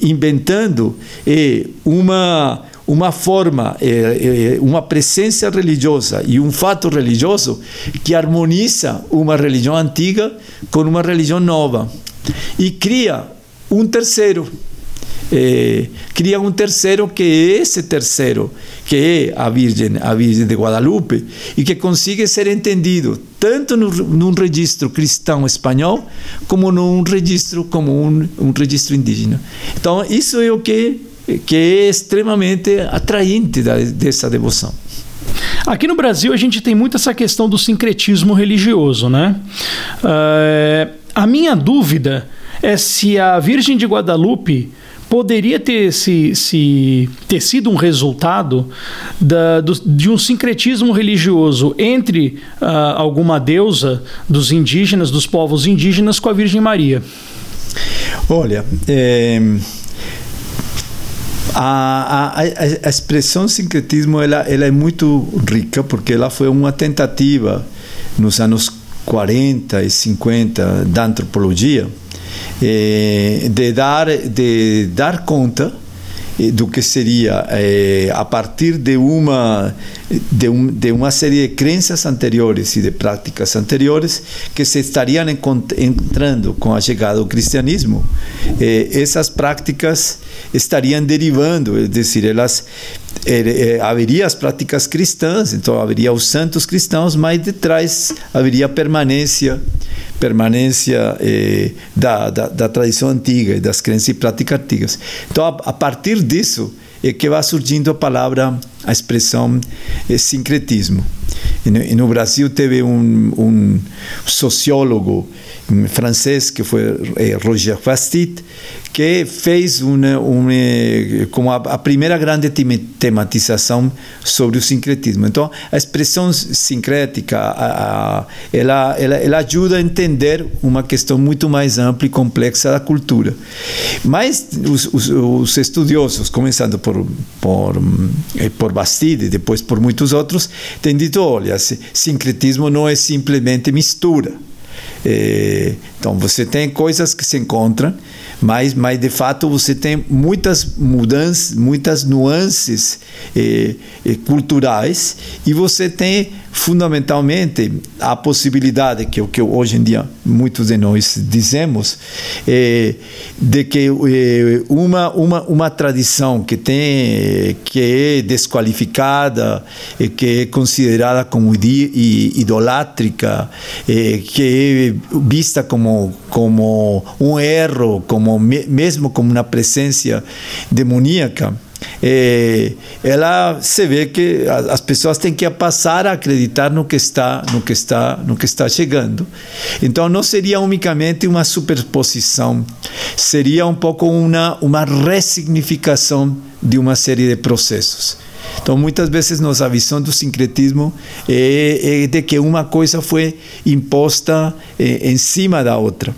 inventando é uma uma forma, é, é, uma presença religiosa e um fato religioso que harmoniza uma religião antiga com uma religião nova e cria um terceiro, eh, cria um terceiro que é esse terceiro, que é a Virgem, a Virgem de Guadalupe, e que consiga ser entendido tanto no, num registro cristão espanhol, como num registro como um, um registro indígena. Então, isso é o que, que é extremamente atraente da, dessa devoção. Aqui no Brasil a gente tem muito essa questão do sincretismo religioso, né? Uh, a minha dúvida é se a Virgem de Guadalupe poderia ter, se, se, ter sido um resultado da, do, de um sincretismo religioso entre uh, alguma deusa dos indígenas, dos povos indígenas, com a Virgem Maria. Olha, é, a, a, a, expressão sincretismo ela, ela é muito rica porque ela foi uma tentativa nos anos 40 e 50 da antropologia eh, de, dar, de dar conta do que seria eh, a partir de uma de, um, de, uma série de crenças anteriores e de práticas anteriores que se estariam entrando com a chegada do cristianismo eh, essas práticas estariam derivando é decir elas eh, haveria as práticas cristãs então haveria os santos cristãos mas detrás haveria permanência permanência eh, da, da, da, tradição antiga e das crenças e práticas antigas. Então, a, a, partir disso é que vai surgindo a palavra, a expressão eh, sincretismo. E no, no, Brasil teve um, um sociólogo francês que foi eh, Roger Fastit, que fez uma, uma como a, a, primeira grande tematização sobre o sincretismo. Então, a expressão sincrética, a, a, ela, ela, ela ajuda a entender uma questão muito mais ampla e complexa da cultura. Mas os, os, os estudiosos, começando por, por, eh, por Bastide, depois por muitos outros, têm dito, olha, sincretismo não é simplesmente mistura. É, então, você tem coisas que se encontram, mas, mas de fato você tem muitas mudanças, muitas nuances eh, eh, culturais e você tem fundamentalmente a possibilidade que o que hoje em dia muitos de nós dizemos eh, de que eh, uma uma uma tradição que tem que é desqualificada que é considerada como idolátrica eh, que é vista como como um erro como mesmo como uma presença demoníaca é, ela se vê que as pessoas têm que passar a acreditar no que está no que está no que está chegando então não seria unicamente uma superposição seria um pouco uma uma ressignificação de uma série de processos então, muitas vezes, nossa visão do sincretismo é, é de que uma coisa foi imposta é, em cima da outra.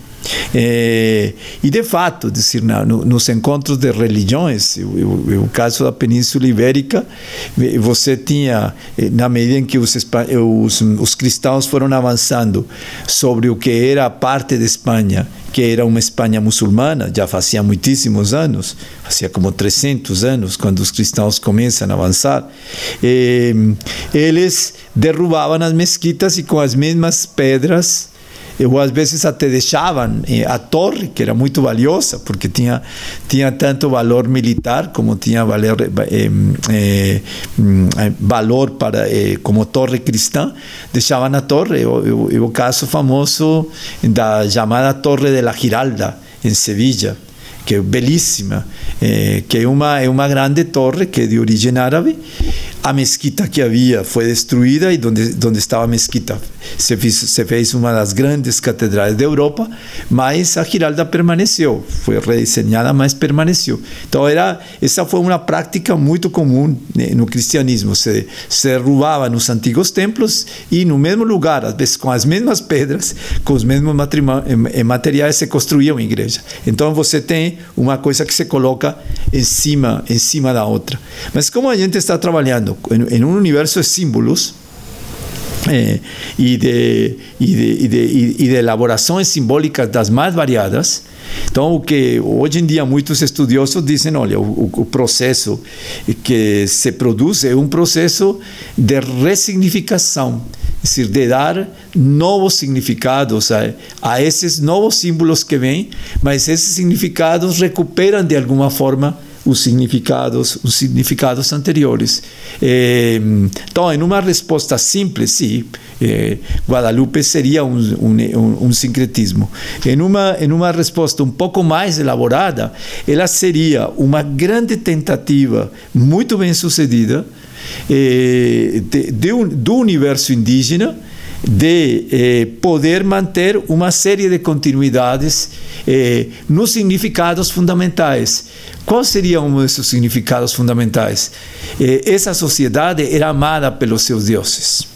É, e de fato, dizer, no, nos encontros de religiões, o, o, caso da Península Ibérica, você tinha, eh, na medida em que os, os, os cristãos foram avançando sobre o que era parte de Espanha, que era uma Espanha muçulmana, já fazia muitíssimos anos, fazia como 300 anos, quando os cristãos começam a avançar, eh, eles derrubavam as mesquitas e com as mesmas pedras ou às vezes até deixavam eh, a torre, que era muito valiosa, porque tinha, tanto valor militar como valor, eh, eh, valor para, como torre cristã, deixavam a torre. O, o, o caso famoso da chamada Torre de la Giralda, em Sevilha, que é belíssima, que é uma, é uma grande torre que é de origem árabe a mesquita que havia foi destruída e onde, onde estava a mesquita se fez, se fez uma das grandes catedrais da Europa, mas a Giralda permaneceu, foi redesenhada, mas permaneceu. Então era essa foi uma prática muito comum né, no cristianismo, se, se derrubava nos antigos templos e no mesmo lugar, às vezes com as mesmas pedras, com os mesmos materiais se construía uma igreja. Então você tem uma coisa que se coloca em cima, em cima da outra. Mas como a gente está trabalhando en, en un universo de símbolos, eh, e, de, e, de, e, de, e de elaborações simbólicas das mais variadas. Então, o que hoje em dia muitos estudiosos dizem, olha, o, o processo que se produz é um processo de ressignificação, decir, de dar novos significados a, a esses novos símbolos que vêm, mas esses significados recuperam de alguma forma os significados, os significados anteriores. Eh, então, em uma resposta simples, sim, eh, Guadalupe seria um, um, um, sincretismo. Em uma, em uma resposta um pouco mais elaborada, ela seria uma grande tentativa, muito bem sucedida, eh, do universo indígena, de eh, poder manter uma série de continuidades eh, nos significados fundamentais. Qual seria um desses significados fundamentais? Eh, essa sociedade era amada pelos seus deuses.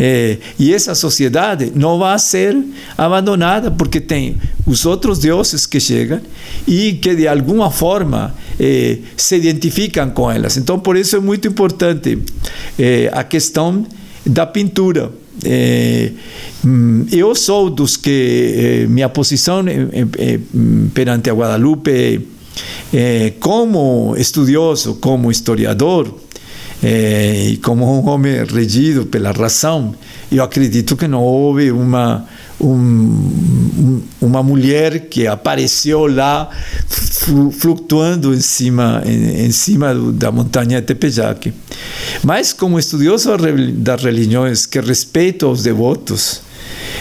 Eh, e essa sociedade não vai ser abandonada porque tem os outros deuses que chegam e que de alguma forma eh, se identificam com elas. Então, por isso é muito importante eh, a questão da pintura. É, eu sou dos que é, minha posição é, perante a Guadalupe, como estudioso, como historiador, e como um homem regido pela razão, eu acredito que não houve uma um, uma mulher que apareceu lá flutuando em cima, em, em cima da montanha Tepeyac. Mas como estudioso das religiões que respeito aos devotos,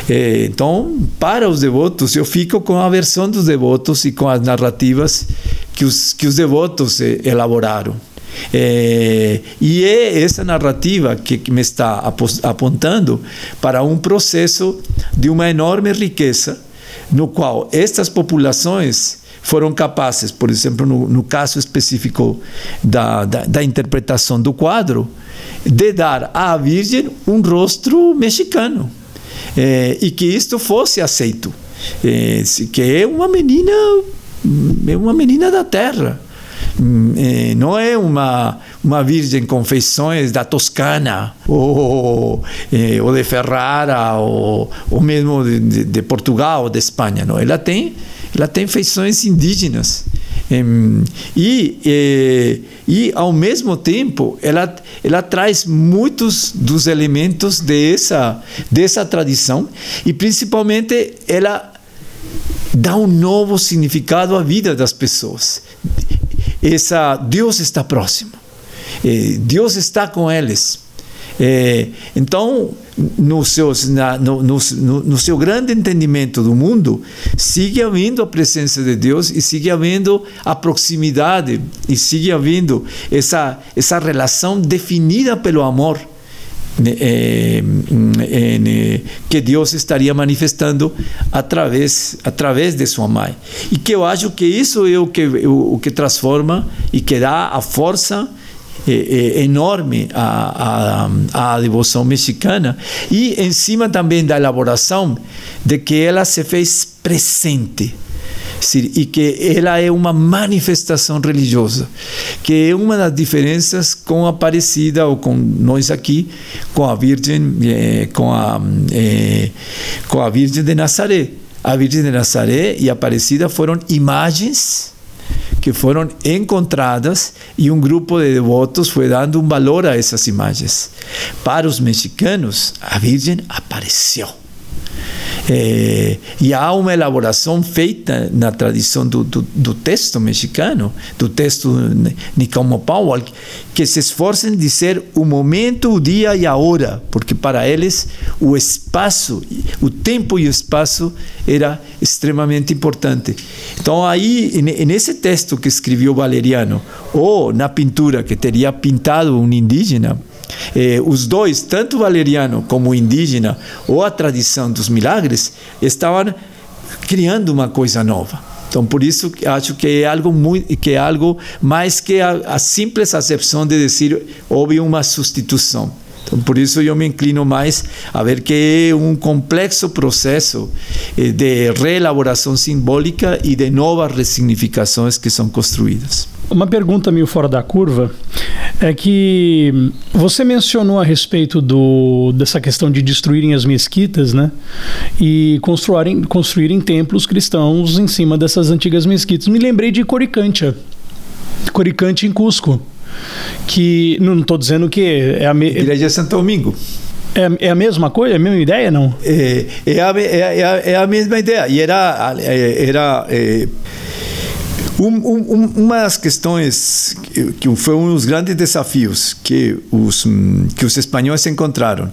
eh, então, para os devotos, eu fico com a versão dos devotos e com as narrativas que os, que os devotos eh, elaboraram. É, e é essa narrativa que, me está apontando para um processo de uma enorme riqueza, no qual estas populações foram capazes, por exemplo, no, no caso específico da, da, da, interpretação do quadro, de dar à Virgem um rosto mexicano é, e que isto fosse aceito, é, que é uma menina, é uma menina da terra eh, não é uma, uma virgem com feições da Toscana, ou, eh, ou de Ferrara, ou, ou mesmo de, de, Portugal, ou de Espanha. Não. Ela, tem, ela tem feições indígenas. e, eh, e, ao mesmo tempo, ela, ela traz muitos dos elementos dessa, dessa tradição, e principalmente ela dá um novo significado à vida das pessoas essa Deus está próximo. Eh, Deus está com eles. Eh, então, no, seus, na, no, no, no, seu grande entendimento do mundo, sigue havendo a presença de Deus e sigue havendo a proximidade e sigue havendo essa, essa relação definida pelo amor eh, eh, que Deus estaria manifestando através através de sua mãe e que eu acho que isso é o que o, que transforma e que dá a força é, é enorme à, à, à devoção mexicana. E em cima também da elaboração de que ela se fez presente e que ela é uma manifestação religiosa, que é uma das diferenças com a Aparecida ou com nós aqui, com a Virgem, eh, com a, eh, com a Virgem de Nazaré. A Virgem de Nazaré e a Aparecida foram imagens que foram encontradas e um grupo de devotos foi dando um valor a essas imagens. Para os mexicanos, a Virgem apareceu. É, e há uma elaboração feita na tradição do, do, do texto mexicano, do texto Nicomopaual, que se esforçam de ser o momento, o dia e a hora, porque para eles o espaço, o tempo e o espaço era extremamente importante. Então aí, nesse texto que escreveu Valeriano, ou na pintura que teria pintado um indígena, eh, os dois, tanto Valeriano como o indígena, ou a tradição dos milagres, estavam criando uma coisa nova. Então, por isso, acho que é algo muito, que é algo mais que a, a simples acepção de dizer houve uma substituição. Então, por isso eu me inclino mais a ver que é um complexo processo eh, de reelaboração simbólica e de novas ressignificações que são construídas. Uma pergunta meio fora da curva é que você mencionou a respeito do, dessa questão de destruírem as mesquitas, né? E construírem, construírem templos cristãos em cima dessas antigas mesquitas. Me lembrei de Coricantia. Coricantia em Cusco. Que não estou dizendo que é a me... Igreja Santo Domingo. É, é a mesma coisa? É a mesma ideia, não? É, é, a, é, a, é a mesma ideia. E era... era é, um, um, uma das questões que foi um dos grandes desafios que os, que os espanhóis encontraram,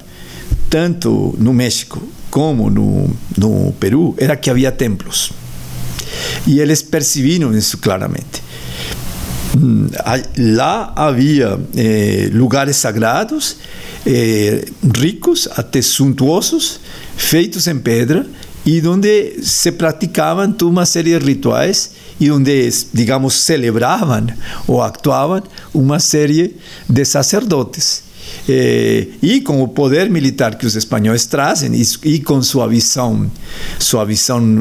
tanto no México como no, no Peru, era que havia templos. E eles perceberam isso claramente. Hum, lá havia eh, lugares sagrados, eh, ricos, até suntuosos, feitos em pedra, e onde se praticavam toda uma série de rituais e onde, digamos, celebravam ou actuavam uma série de sacerdotes. Eh, e com o poder militar que os espanhóis trazem e, e, com sua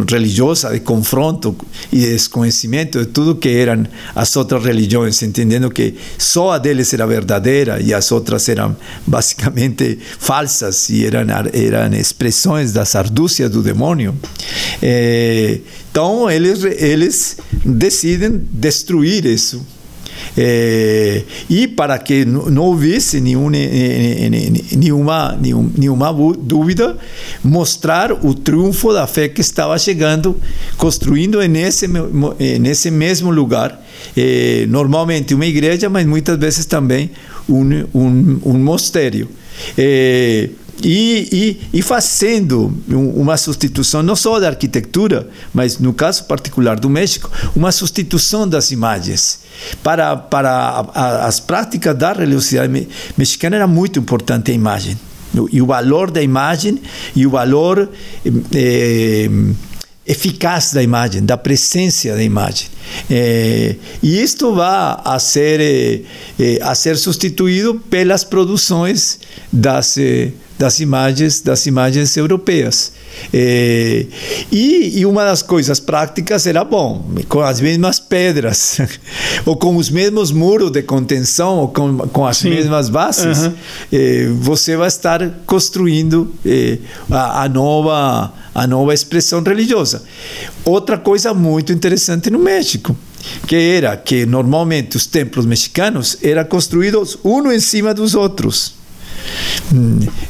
religiosa de confronto e de desconhecimento de tudo que eram as outras religiões entendendo que só a deles era verdadeira e as outras eram basicamente falsas e eram eram expressões das ardúcias do demônio eh, então eles destruir isso é, e para que não houvesse nenhum, nenhuma, nenhuma dúvida, mostrar o triunfo da fé que estava chegando, construindo nesse, nesse mesmo lugar, é, normalmente uma igreja, mas muitas vezes também um, um, um mosteiro. É, e, e, e, fazendo uma substituição não só da arquitetura, mas no caso particular do México, uma substituição das imagens. Para, para a, a, as práticas da religiosidade mexicana era muito importante a imagem. E o valor da imagem e o valor eh, eficaz da imagem, da presença da imagem. Eh, e isto vai a ser, eh, a ser substituído pelas produções das das imagens das imagens europeias. É, e, e, uma das coisas práticas era bom, com as mesmas pedras, ou com os mesmos muros de contenção, ou com, com as Sim. mesmas bases, uhum. você vai estar construindo é, a, a, nova, a nova expressão religiosa. Outra coisa muito interessante no México, que era que normalmente os templos mexicanos eram construídos um em cima dos outros.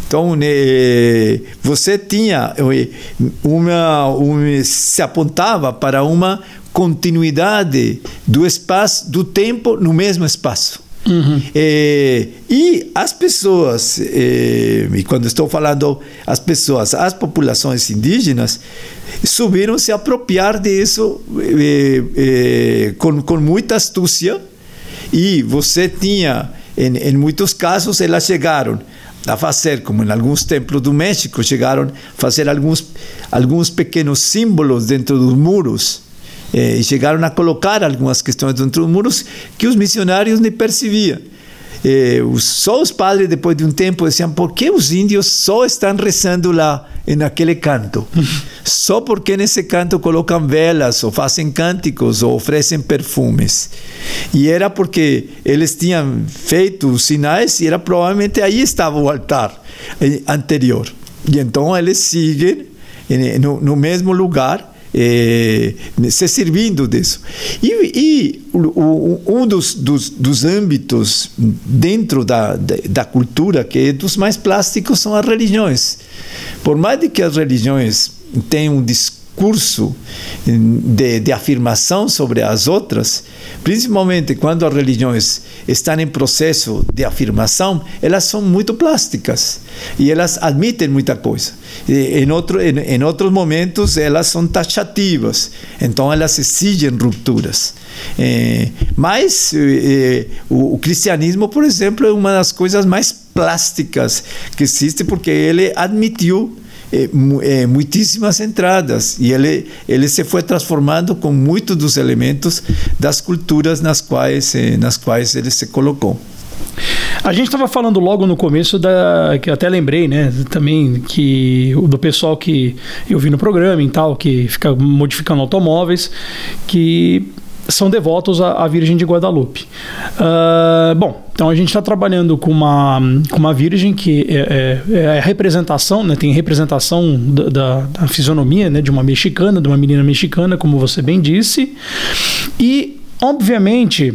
Então, né, você tinha eh, uma, uma, se apontava para uma continuidade do espaço, do tempo no mesmo espaço. Uhum. É, e as pessoas, é, e quando estou falando as pessoas, as populações indígenas, subiram se apropriar disso é, com, com muita astúcia, e você tinha em, em muitos casos, elas chegaram a fazer, como em alguns templos do México, chegaram a fazer alguns, alguns pequenos símbolos dentro dos muros. Eh, chegaram a colocar algumas questões dentro dos muros que os missionários nem percebiam. Eh, só os padres, depois de um tempo, diziam: por que os índios só estão rezando lá, naquele canto? só porque nesse canto colocam velas, ou fazem cânticos, ou oferecem perfumes. E era porque eles tinham feito os sinais e era provavelmente aí estava o altar eh, anterior. E então eles seguem no, no mesmo lugar é, se servindo disso. E, e o, um dos, dos, dos, âmbitos dentro da, da, cultura que é dos mais plásticos são as religiões. Por mais de que as religiões tenham um discurso curso de, de, afirmação sobre as outras, principalmente quando as religiões estão em processo de afirmação, elas são muito plásticas e elas admitem muita coisa. E em, outro, em, em outros momentos, elas são taxativas, então elas exigem rupturas. É, mas é, o, o cristianismo, por exemplo, é uma das coisas mais plásticas que existe porque ele admitiu é, muitíssimas entradas e ele ele se foi transformando com muitos dos elementos das culturas nas quais eh, nas quais ele se colocou. A gente estava falando logo no começo da que até lembrei, né, também que do pessoal que eu vi no programa e tal, que fica modificando automóveis, que são devotos à, à Virgem de Guadalupe. Uh, bom, então a gente está trabalhando com uma, com uma Virgem que é, é, é a representação, né, tem representação da, da, da, fisionomia né, de uma mexicana, de uma menina mexicana, como você bem disse, e obviamente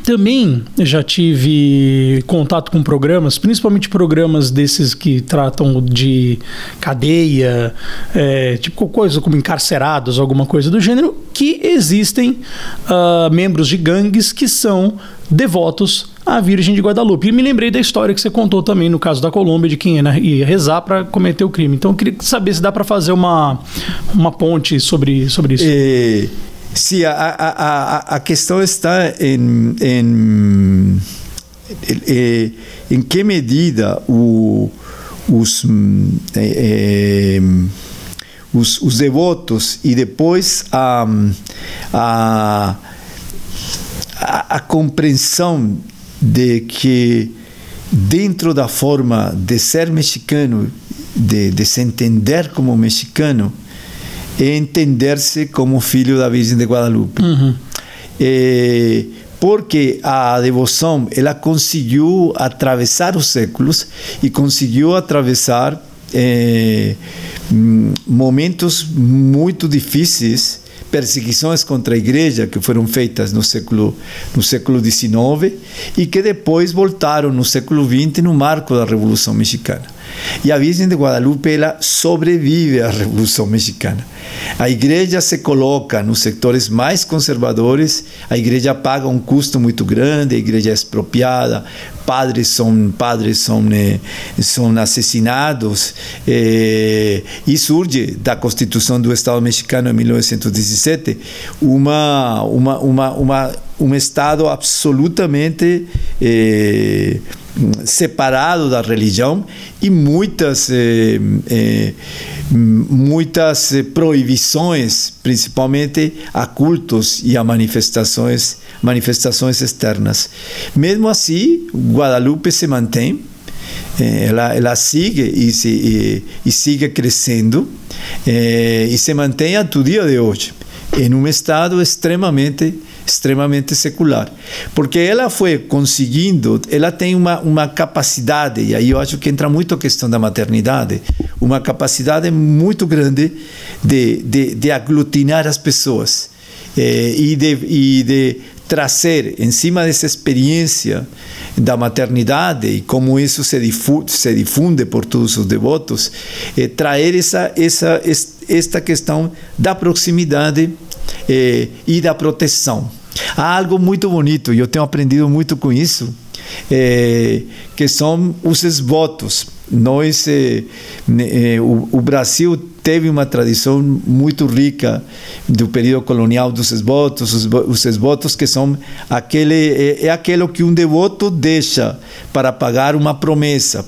também já tive contato com programas, principalmente programas desses que tratam de cadeia, é, tipo coisa como encarcerados, alguma coisa do gênero, que existem uh, membros de gangues que são devotos à Virgem de Guadalupe. E me lembrei da história que você contou também no caso da Colômbia, de quem ia rezar para cometer o crime. Então eu queria saber se dá para fazer uma, uma ponte sobre, sobre isso. E Sim, a, a, a, a questão está em, em, em, em que medida o, os, os, os, devotos e depois a, a, a, a compreensão de que dentro da forma de ser mexicano, de, de se entender como mexicano, entender-se como filho da Virgem de Guadalupe. Uhum. É, porque a devoção ela conseguiu atravessar os séculos e conseguiu atravessar é, momentos muito difíceis perseguições contra a igreja que foram feitas no século no século XIX e que depois voltaram no século XX no marco da Revolução Mexicana. E a Virgem de Guadalupe ela sobrevive à Revolução Mexicana. A igreja se coloca nos setores mais conservadores, a igreja paga um custo muito grande, a igreja é expropriada, padres são padres são né, são assassinados eh, e surge da Constituição do Estado Mexicano em 1917 uma uma uma, uma um estado absolutamente eh, separado da religião e muitas eh, eh, muitas proibições, principalmente a cultos e a manifestações manifestações externas. Mesmo assim, Guadalupe se mantém, eh, ela, ela sigue e, se, e, e sigue crescendo eh, e se mantém até o dia de hoje em um estado extremamente extremamente secular. Porque ela foi conseguindo, ela tem uma, uma capacidade, e aí eu acho que entra muito a questão da maternidade, uma capacidade muito grande de, de, de aglutinar as pessoas eh, e, de, e de trazer em cima dessa experiência da maternidade e como isso se difunde, se difunde por todos os devotos, eh, trazer essa, essa, esta questão da proximidade eh, e da proteção. Há algo muito bonito, e eu tenho aprendido muito com isso, eh, que são os votos. Nós, eh, o, o Brasil teve uma tradição muito rica do período colonial dos esvotos, os, os esvotos que são aquele é, é aquilo que um devoto deixa para pagar uma promessa.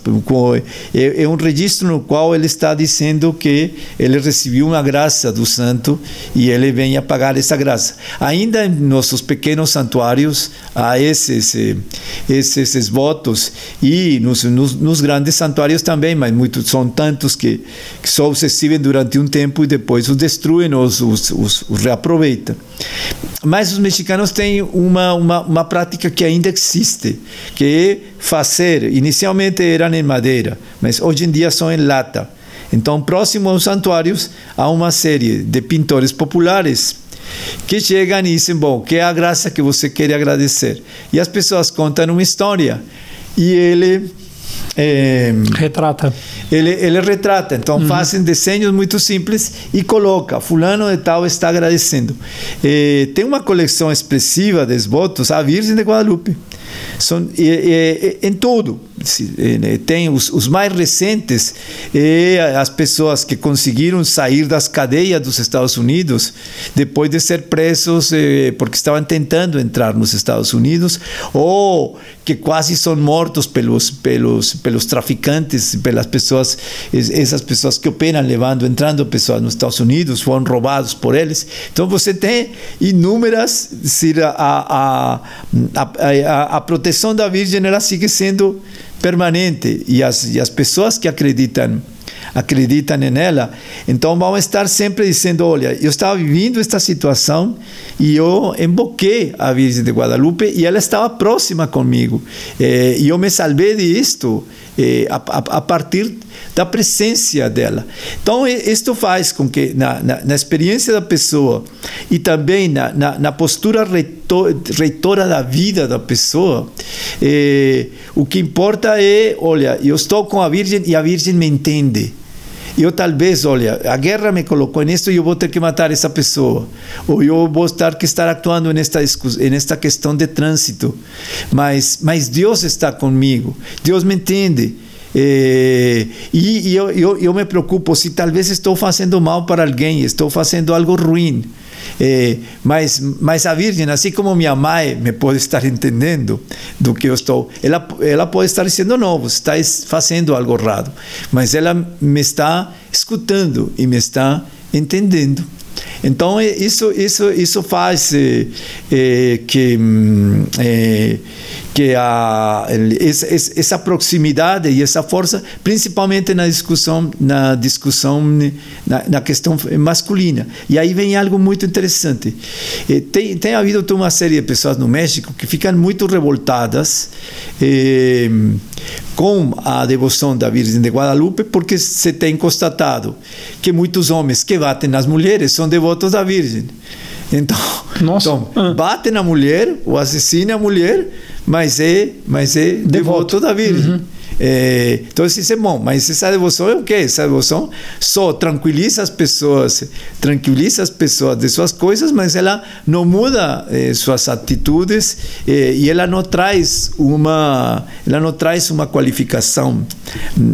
É, é um registro no qual ele está dizendo que ele recebeu uma graça do santo e ele vem a pagar essa graça. Ainda em nossos pequenos santuários há esses esses, esses votos e nos, nos, nos grandes santuários também, mas muitos são tantos que, que só se recebem durante um tempo e depois os destruem os, os, os, os reaproveitam. Mas os mexicanos têm uma, uma, uma prática que ainda existe, que é fazer, inicialmente eram em madeira, mas hoje em dia são em lata. Então, próximo aos santuários, há uma série de pintores populares que chegam e dizem: Bom, que é a graça que você quer agradecer? E as pessoas contam uma história e ele é, retrata. Ele, ele retrata, então uhum. fazem desenhos muito simples e coloca, fulano de tal está agradecendo. É, tem uma coleção expressiva de votos à Virgem de Guadalupe. São, é, em tudo. Né, tem os, os mais recentes, as pessoas que conseguiram sair das cadeias dos Estados Unidos depois de ser presos porque estavam tentando entrar nos Estados Unidos ou que quase são mortos pelos pelos pelos traficantes, pelas pessoas essas pessoas que operam levando, entrando pessoas nos Estados Unidos, foram roubados por eles. Então você tem inúmeras a, a, a, a proteção da Virgem ela sigue sendo permanente e as, e as pessoas que acreditam acreditam nela, então vão estar sempre dizendo, olha, eu estava vivendo esta situação e eu emboquei a Virgem de Guadalupe e ela estava próxima comigo eh, e eu me salvei disto eh, a, a, a, partir da presença dela. Então, isto faz com que na, na, na experiência da pessoa e também na, na, na postura reitor, reitora da vida da pessoa, é, o que importa é, olha, eu estou com a Virgem e a Virgem me entende. Eu talvez, olha, a guerra me colocou nisso e eu vou ter que matar essa pessoa. Ou eu vou estar que estar atuando nesta nesta questão de trânsito. Mas mas Deus está comigo. Deus me entende. E, e eu, eu, eu me preocupo se talvez estou fazendo mal para alguém, estou fazendo algo ruim. É, mas, mas a Virgem, assim como minha mãe me pode estar entendendo do que eu estou, ela, ela pode estar dizendo: não, você está fazendo algo errado, mas ela me está escutando e me está entendendo. Então isso isso isso faz é, é, que é, que a, essa, essa proximidade e essa força, principalmente na discussão, na discussão, na, na questão masculina. E aí vem algo muito interessante. Tem, tem havido uma série de pessoas no México que ficam muito revoltadas eh, com a devoção da Virgem de Guadalupe, porque se tem constatado que muitos homens que batem nas mulheres são devotos da Virgem. Então, Nossa. então ah. bate na mulher, ou assassina a mulher, mas é, mas é devoto, devoto da Virgem. Uhum. É, então, isso é bom, mas essa devoção é o quê? Essa devoção só tranquiliza as pessoas, tranquiliza as pessoas de suas coisas, mas ela não muda eh, suas atitudes eh, e ela não traz uma, ela não traz uma qualificação.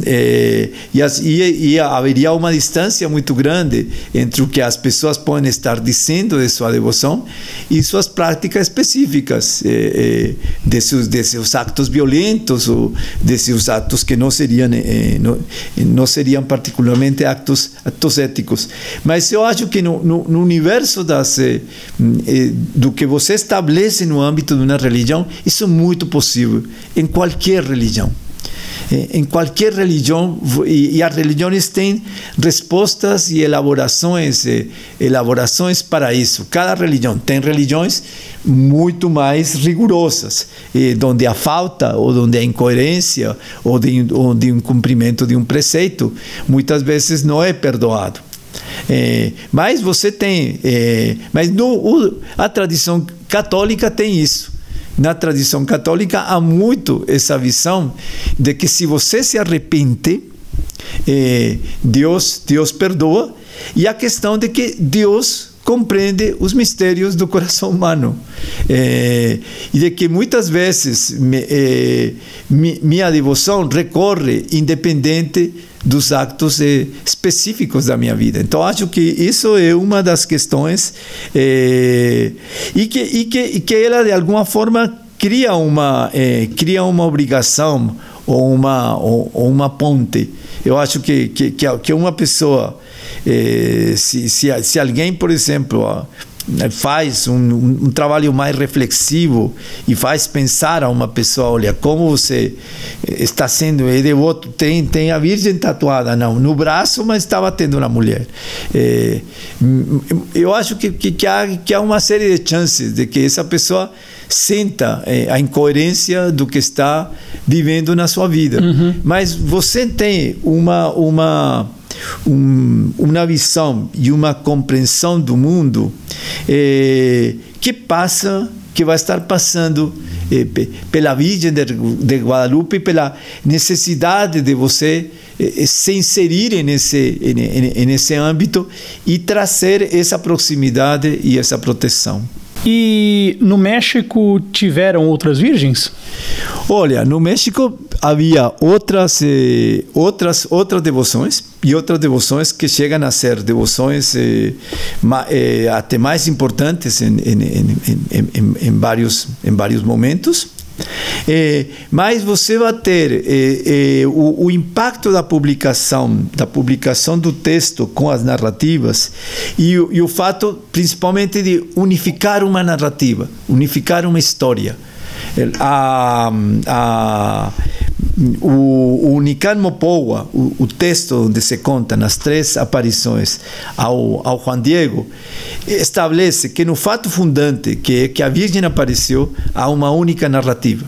Eh, e, as, e, e, haveria uma distância muito grande entre o que as pessoas podem estar dizendo de sua devoção e suas práticas específicas, de, seus, de seus actos violentos ou de seus atos que não seriam eh, não, não seriam particularmente actos actos éticos. Mas eu acho que no, no, no universo das eh, eh, do que você estabelece no âmbito de uma religião isso é muito possível em qualquer religião em qualquer religião e, as religiões têm respostas e elaborações elaborações para isso cada religião tem religiões muito mais rigorosas, eh, onde a falta ou onde a incoerência ou de, ou de um cumprimento de um preceito muitas vezes não é perdoado. É, mas você tem, é, mas no, a tradição católica tem isso. Na tradição católica há muito essa visão de que se você se arrepende, é, Deus Deus perdoa e a questão de que Deus compreende os mistérios do coração humano. É, e de que muitas vezes me, é, minha devoção recorre independente dos actos é, específicos da minha vida. Então, acho que isso é uma das questões e, que, e, que, e que ela, de alguma forma, cria uma, cria uma obrigação ou uma, ou, ou uma ponte. Eu acho que, que, que uma pessoa eh, se, se, se, alguém, por exemplo, faz um, um, trabalho mais reflexivo e faz pensar a uma pessoa, olha, como você está sendo é devoto, tem, tem a Virgem tatuada não, no braço, mas está batendo na mulher. É, eu acho que, que, que, há, que há uma série de chances de que essa pessoa senta é, a incoerência do que está vivendo na sua vida. Uhum. Mas você tem uma... uma um, uma visão e uma compreensão do mundo eh, que passa, que vai estar passando eh, pela Virgem de, de Guadalupe, pela necessidade de você eh, se inserir nesse, nesse âmbito e trazer essa proximidade e essa proteção. E no México tiveram outras virgens? Olha, no México havia outras eh, outras outras devoções e outras devoções que chegam a ser devoções eh, ma, eh, até mais importantes em, em, em, em, vários em vários momentos. É, mas você vai ter é, é, o, o, impacto da publicação, da publicação do texto com as narrativas e, e o fato, principalmente, de unificar uma narrativa, unificar uma história. A, a, o, o Nican Mopowa, o, o, texto onde se conta nas três aparições ao, ao Juan Diego, estabelece que no fato fundante, que que a Virgem apareceu, há uma única narrativa.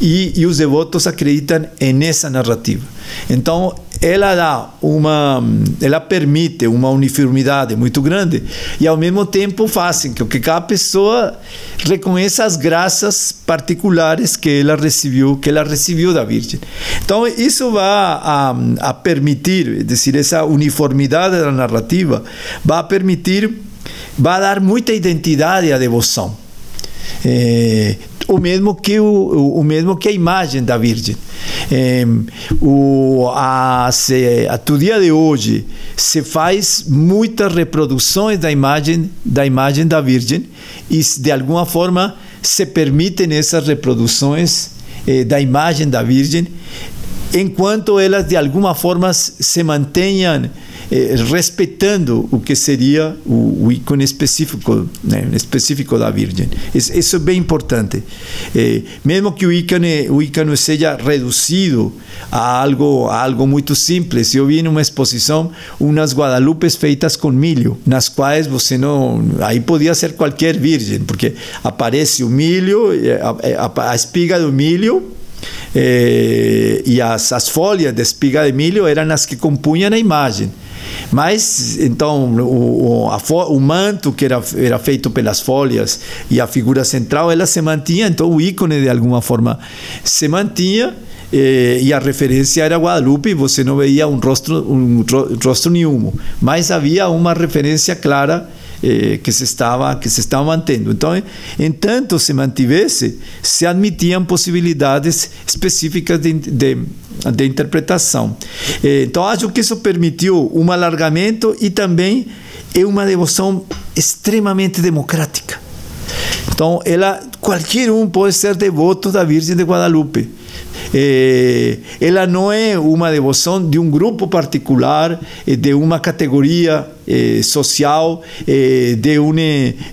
E, e os devotos acreditam nessa narrativa. Então, ela dá uma, ela permite uma uniformidade muito grande e ao mesmo tempo fazem com que cada pessoa reconheça as graças particulares que ela recebeu, que ela recebeu da Virgem. Então isso vai a, a permitir, é dizer, essa uniformidade da narrativa vai permitir, vai dar muita identidade à devoção. É, o mesmo que o, o mesmo que a imagem da Virgem. É, o, a, se, a dia de hoje se faz muitas reproduções da imagem da imagem da Virgem e de alguma forma se permitem essas reproduções eh, da imagem da Virgem enquanto elas de alguma forma se mantenham eh, respeitando o que seria o, o ícone específico, né, específico da Virgem. Isso, é bem importante. Eh, mesmo que o ícone, o ícone seja reduzido a algo, a algo muito simples, eu vi numa exposição umas guadalupes feitas com milho, nas quais você não. Aí podia ser qualquer Virgem, porque aparece o milho, eh, a, a, a espiga do milho eh, e as, as folhas de espiga de milho eram as que compunham a imagem. Mas, então, o, o, manto que era, era feito pelas folhas e a figura central, ela se mantinha, então o ícone de alguma forma se mantinha. Eh, e a referência era Guadalupe, você não veia um rosto, um rosto nenhum, mas havia uma referência clara eh, que se estava que se estava mantendo. Então, entanto se mantivesse, se admitiam possibilidades específicas de, de, de interpretação. Eh, então, acho que isso permitiu um alargamento e também é uma devoção extremamente democrática. Então, ela, qualquer um pode ser devoto da Virgem de Guadalupe. Eh, ela não é uma devoção de um grupo particular, eh, de uma categoria eh, social, de, um,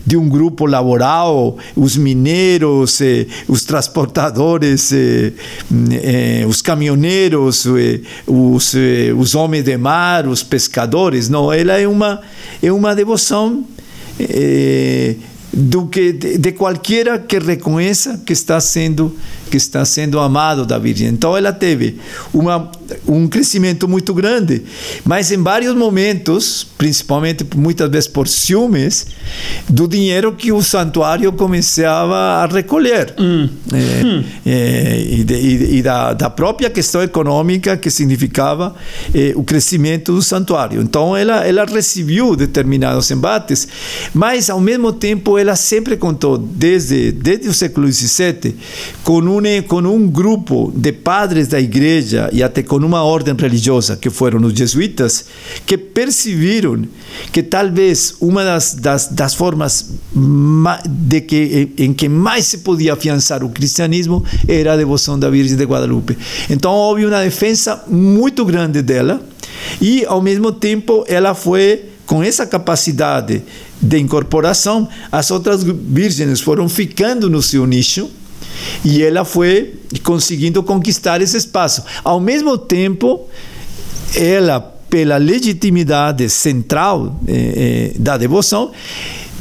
de um grupo laboral, os mineiros, os transportadores, os caminhoneiros, os, os homens de mar, os pescadores. Não, ela é uma, é uma devoção do que de, de qualquer que reconheça que está sendo que está sendo amado da Virgem. Então ela teve uma, um crescimento muito grande, mas em vários momentos, principalmente muitas vezes por ciúmes, do dinheiro que o santuário começava a recolher. Hum. É, hum. É, e, de, e, e da, da, própria questão econômica que significava é, o crescimento do santuário. Então ela, ela recebeu determinados embates, mas ao mesmo tempo ela sempre contou, desde, desde o século XVII, com um com um grupo de padres da igreja e até com uma ordem religiosa, que foram os jesuítas, que perceberam que talvez uma das, das, das formas de que, em que mais se podia afiançar o cristianismo era a devoção da Virgem de Guadalupe. Então houve uma defesa muito grande dela e, ao mesmo tempo, ela foi com essa capacidade de incorporação, as outras virgens foram ficando no seu nicho e ela foi conseguindo conquistar esse espaço. Ao mesmo tempo, ela, pela legitimidade central eh, eh, da devoção,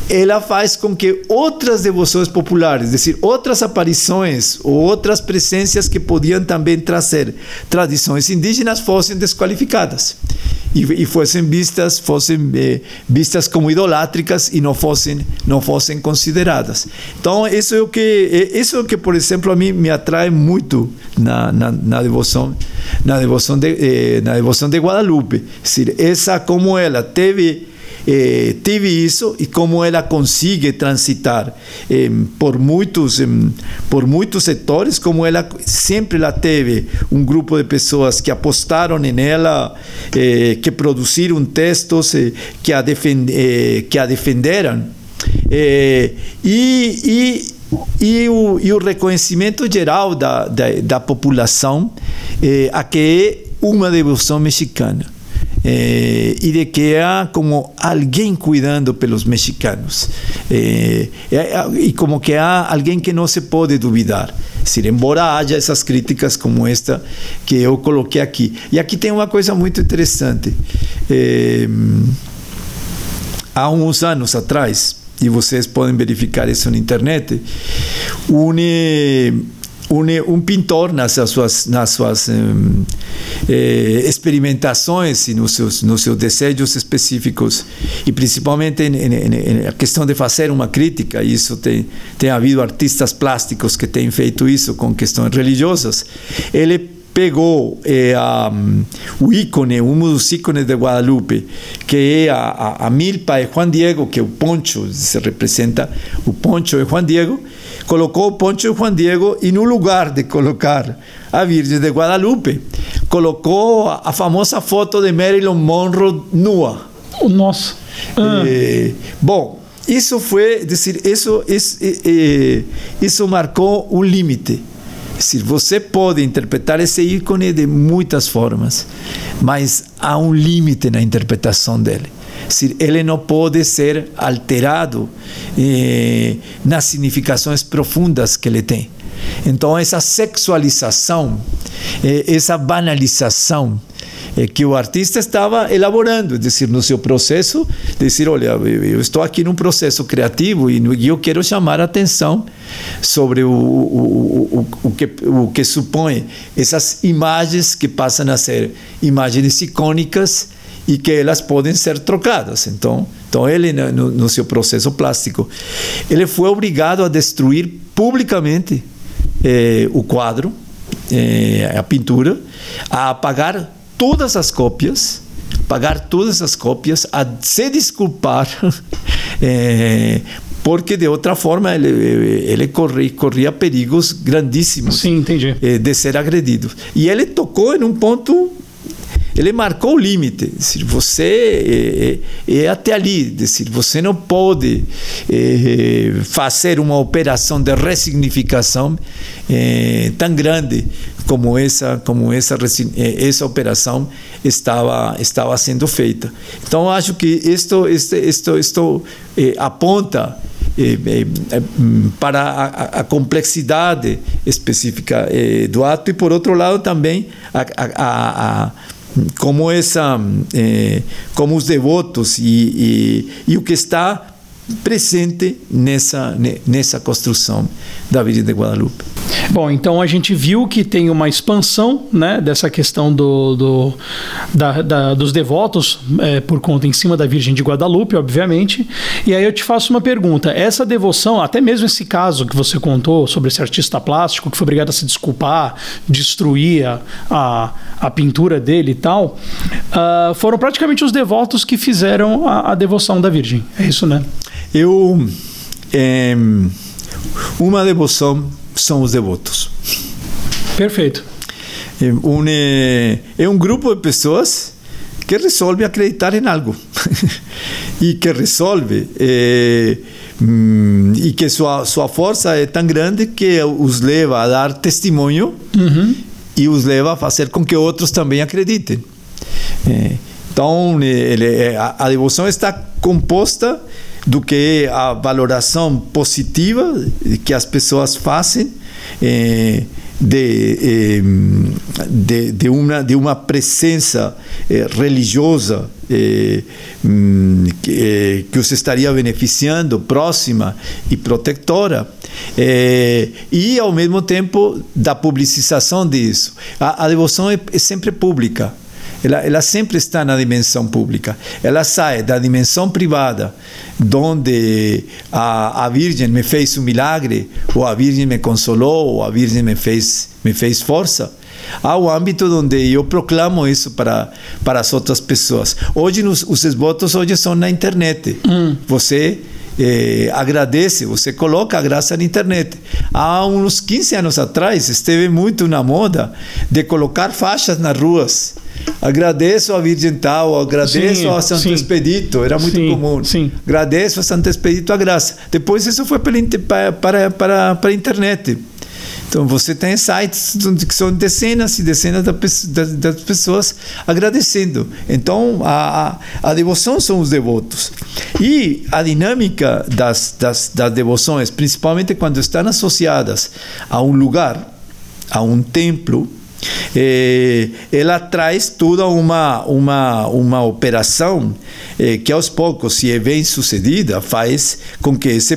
ela faz com que outras devoções populares, é decir, outras aparições ou outras presenças que podiam também trazer tradições indígenas fossem desqualificadas e, e fossem vistas fossem eh, vistas como idolátricas e não fossem não fossem consideradas. Então isso é o que isso é o que por exemplo a mim me atrai muito na, na, na devoção na devoção de eh, na devoção de Guadalupe, é decir, essa como ela teve eh, teve isso e como ela consegue transitar eh, por muitos eh, por muitos setores, como ela sempre ela teve um grupo de pessoas que apostaram nela, eh, que produziram textos eh, que a defend, eh, que a defenderam. E, e e o, e o reconhecimento geral da, da, da população a que é uma devoção mexicana eh, e de que há como alguém cuidando pelos mexicanos eh, e como que há alguém que não se pode duvidar. Embora haja essas críticas como esta que eu coloquei aqui. E aqui tem uma coisa muito interessante. Eh, há uns anos atrás, e vocês podem verificar isso na internet, une um, um pintor nas suas, nas suas um, eh, experimentações e nos seus, nos seus desejos específicos, e principalmente na questão de fazer uma crítica, isso tem, tem havido artistas plásticos que têm feito isso com questões religiosas, ele pegou eh, um, o ícone, um dos ícones de Guadalupe, que é a, a, a milpa de Juan Diego, que é o poncho, se representa o poncho de Juan Diego, colocou o poncho de Juan Diego e no lugar de colocar a Virgem de Guadalupe, colocou a famosa foto de Marilyn Monroe nua. Nossa. Ah. Eh, bom, isso foi, dizer, isso, isso, isso marcou um limite. Se você pode interpretar esse ícone de muitas formas, mas há um limite na interpretação dele. Ele não pode ser alterado eh, nas significações profundas que ele tem. Então, essa sexualização, eh, essa banalização, é que o artista estava elaborando, dizer, no seu processo, dizer, olha, eu estou aqui num processo criativo e eu quero chamar a atenção sobre o, o, o, o, que, o que supõe essas imagens que passam a ser imagens icônicas e que elas podem ser trocadas. Então, então ele, no, no seu processo plástico, ele foi obrigado a destruir publicamente eh, o quadro, eh, a pintura, a apagar todas as cópias, pagar todas as cópias, a se desculpar, é, porque de outra forma ele, ele corria, corria perigos grandíssimos Sim, é, de ser agredido. E ele tocou em um ponto ele marcou o limite. Dizer, você é, é, até ali. Dizer, você não pode é, fazer uma operação de ressignificação é, tão grande como essa, como essa, essa operação estava, estava sendo feita. Então, acho que isto, isto, isto, isto aponta para a, a, complexidade específica do ato e por outro lado também a, a, a como essa, eh, como os devotos e, e, e o que está presente nessa, nessa construção da de Guadalupe. Bom, então a gente viu que tem uma expansão né, dessa questão do, do da, da, dos devotos é, por conta em cima da Virgem de Guadalupe, obviamente. E aí eu te faço uma pergunta: essa devoção, até mesmo esse caso que você contou sobre esse artista plástico que foi obrigado a se desculpar, destruir a, a, a pintura dele e tal, uh, foram praticamente os devotos que fizeram a, a devoção da Virgem. É isso, né? Eu. É, uma devoção são os devotos. Perfeito. É um, é um grupo de pessoas que resolve acreditar em algo e que resolve é, e que sua sua força é tão grande que os leva a dar testemunho uhum. e os leva a fazer com que outros também acreditem. É, então, ele, a, a devoção está composta do que a valoração positiva que as pessoas fazem eh, de, eh, de, de, uma, de uma presença eh, religiosa hum, que, que os estaria beneficiando, próxima e protectora, e ao mesmo tempo da publicização disso. A, a devoção é, é sempre pública ela, ela sempre está na dimensão pública. Ela sai da dimensão privada, onde a, a Virgem me fez um milagre, ou a Virgem me consolou, ou a Virgem me fez, me fez força, ao âmbito onde eu proclamo isso para, para as outras pessoas. Hoje, nos, os votos hoje são na internet. Hum. Você eh, agradece, você coloca a graça na internet. Há uns 15 anos atrás, esteve muito na moda de colocar faixas nas ruas Agradeço a Virgem tal, agradeço sim, ao Santo sim. Expedito, era muito sim, comum. Sim. Agradeço ao Santo Expedito a graça. Depois isso foi pela, para, para, para a internet. Então você tem sites que são dezenas e dezenas das pessoas agradecendo. Então a, a, a devoção são os devotos. E a dinâmica das, das, das devoções, principalmente quando estão associadas a um lugar, a um templo, eh, ela traz toda uma, uma, uma operação eh, que aos poucos, se é bem sucedida, faz com que esse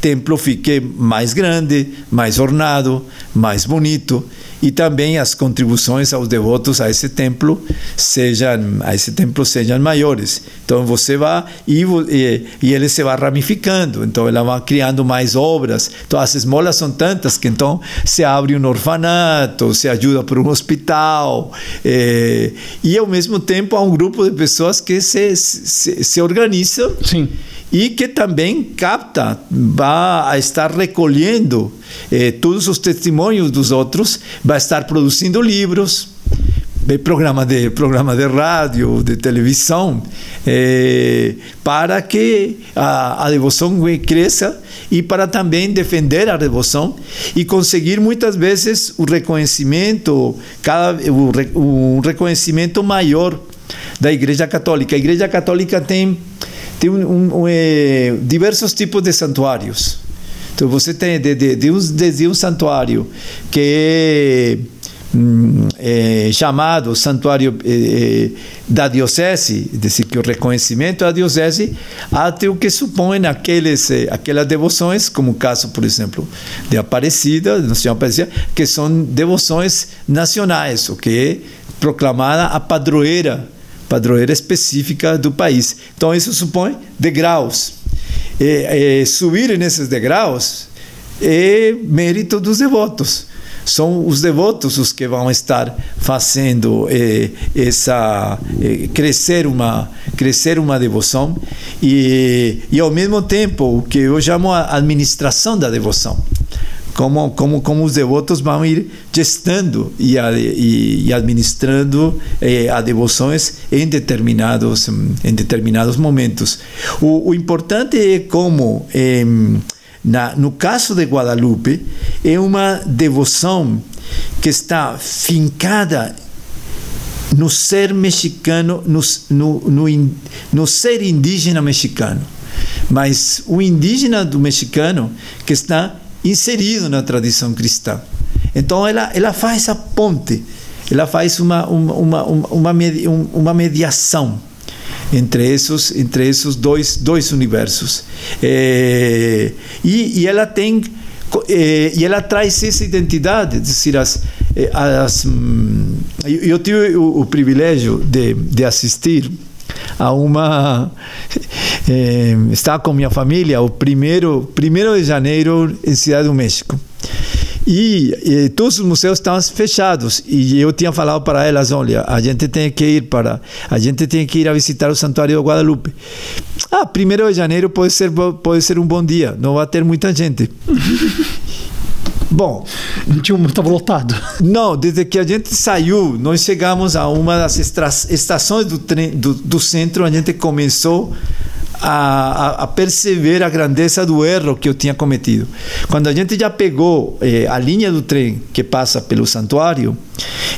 templo fique mais grande, mais ornado, mais bonito e também as contribuições aos devotos a esse templo sejam a esse templo sejam maiores. Então você vai e, e, e ele se vai ramificando, então ela vai criando mais obras. Então as esmolas são tantas que então se abre um orfanato, se ajuda por um hospital eh, e ao mesmo tempo há um grupo de pessoas que se, se, se organizam. Sim e que também capta, vai estar recolhendo eh, todos os testemunhos dos outros, vai estar produzindo livros, programa de programa de rádio, de televisão, eh, para que a, a devoção cresça e para também defender a devoção e conseguir muitas vezes o reconhecimento, cada o, um reconhecimento maior da Igreja Católica. A Igreja Católica tem tem um, um, um, é, diversos tipos de santuários. Então você tem de, de, de um, desde um santuário que é, hum, é chamado santuário é, da diocese, dizer que o reconhecimento da diocese, até o que supõe aqueles, aquelas devoções, como o caso, por exemplo, de Aparecida, Nossa Senhora Aparecida, que são devoções nacionais, o que é proclamada a padroeira padroeira específica do país. Então, isso supõe degraus. E, e subir nesses degraus é mérito dos devotos. São os devotos os que vão estar fazendo eh, essa eh, crescer uma crescer uma devoção e, e ao mesmo tempo o que eu chamo a administração da devoção como, como, como os devotos vão ir gestando e, e, e administrando eh, a devoções em determinados, em determinados momentos. O, o importante é como, eh, na, no caso de Guadalupe, é uma devoção que está fincada no ser mexicano, no, no, no, no ser indígena mexicano. Mas o indígena do mexicano que está inserido na tradição cristã. Então ela, ela faz essa ponte, ela faz uma, uma, uma, uma, mediação entre esses, entre esses dois, dois universos. É, e, e ela tem é, e ela traz essa identidade, dizer, as, as, hum, eu tive o, o privilégio de, de assistir a uma eh, estava com minha família o primeiro primeiro de janeiro em Cidade do México. E, e, todos os museus estavam fechados e eu tinha falado para elas olha a gente tem que ir para a gente tem que ir a visitar o santuário de Guadalupe. Ah primeiro de janeiro pode ser pode ser um bom dia não vai ter muita gente Bom, estava lotado. Não, desde que a gente saiu, nós chegamos a uma das estações do, trem, do, do centro, a gente começou a, a, a, perceber a grandeza do erro que eu tinha cometido. Quando a gente já pegou eh, a linha do trem que passa pelo santuário,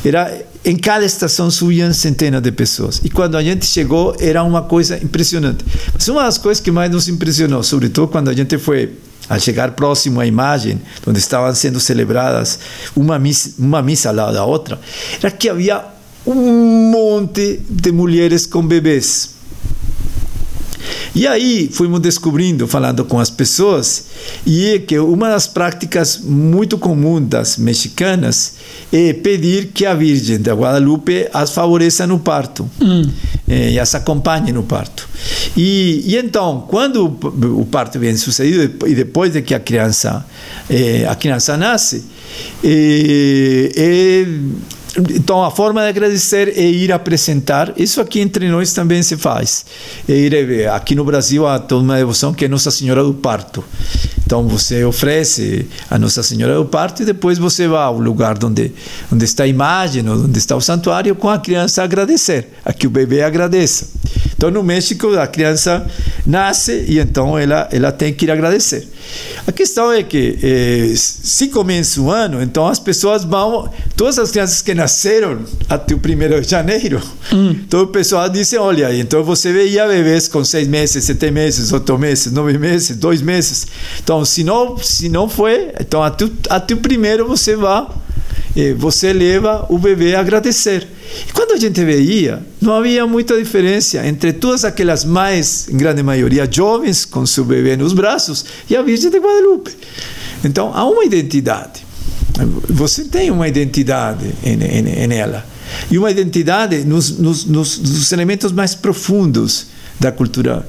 era em cada estação subiam centenas de pessoas. E quando a gente chegou, era uma coisa impressionante. Mas uma das coisas que mais nos impressionou, sobretudo quando a gente foi a chegar próximo à imagem, onde estavam sendo celebradas uma missa, uma missa ao lado da outra, era que havia um monte de mulheres com bebês e aí fomos descobrindo, falando com as pessoas, e é que uma das práticas muito comuns das mexicanas é pedir que a Virgem da Guadalupe as favoreça no parto hum. Eh, e as acompanhe no parto. E, e então, quando o parto vem sucedido e depois de que a criança eh, a criança nasce, eh, eh então, a forma de agradecer é ir apresentar. Isso aqui entre nós também se faz. É ir, eh, aqui no Brasil há toda uma devoção que é Nossa Senhora do Parto. Então, você oferece a Nossa Senhora do Parto e depois você vai ao lugar onde, onde está a imagem, onde está o santuário, com a criança agradecer. Aqui o bebê agradeça. Então, no México, a criança nasce e então ela, ela tem que ir agradecer. A questão é que, eh, se começa o ano, então as pessoas vão, todas as crianças que nasceram até o 1 de janeiro, hum. então o pessoal diz: olha, então você veia bebês com seis meses, sete meses, oito meses, nove meses, dois meses. Então, se não, se não foi, então até, até o primeiro você vai você leva o bebê a agradecer. E quando a gente veia, não havia muita diferença entre todas aquelas mães, em grande maioria jovens, com seu bebê nos braços, e a Virgem de Guadalupe. Então, há uma identidade. Você tem uma identidade nela. E uma identidade nos, nos, nos, nos elementos mais profundos da cultura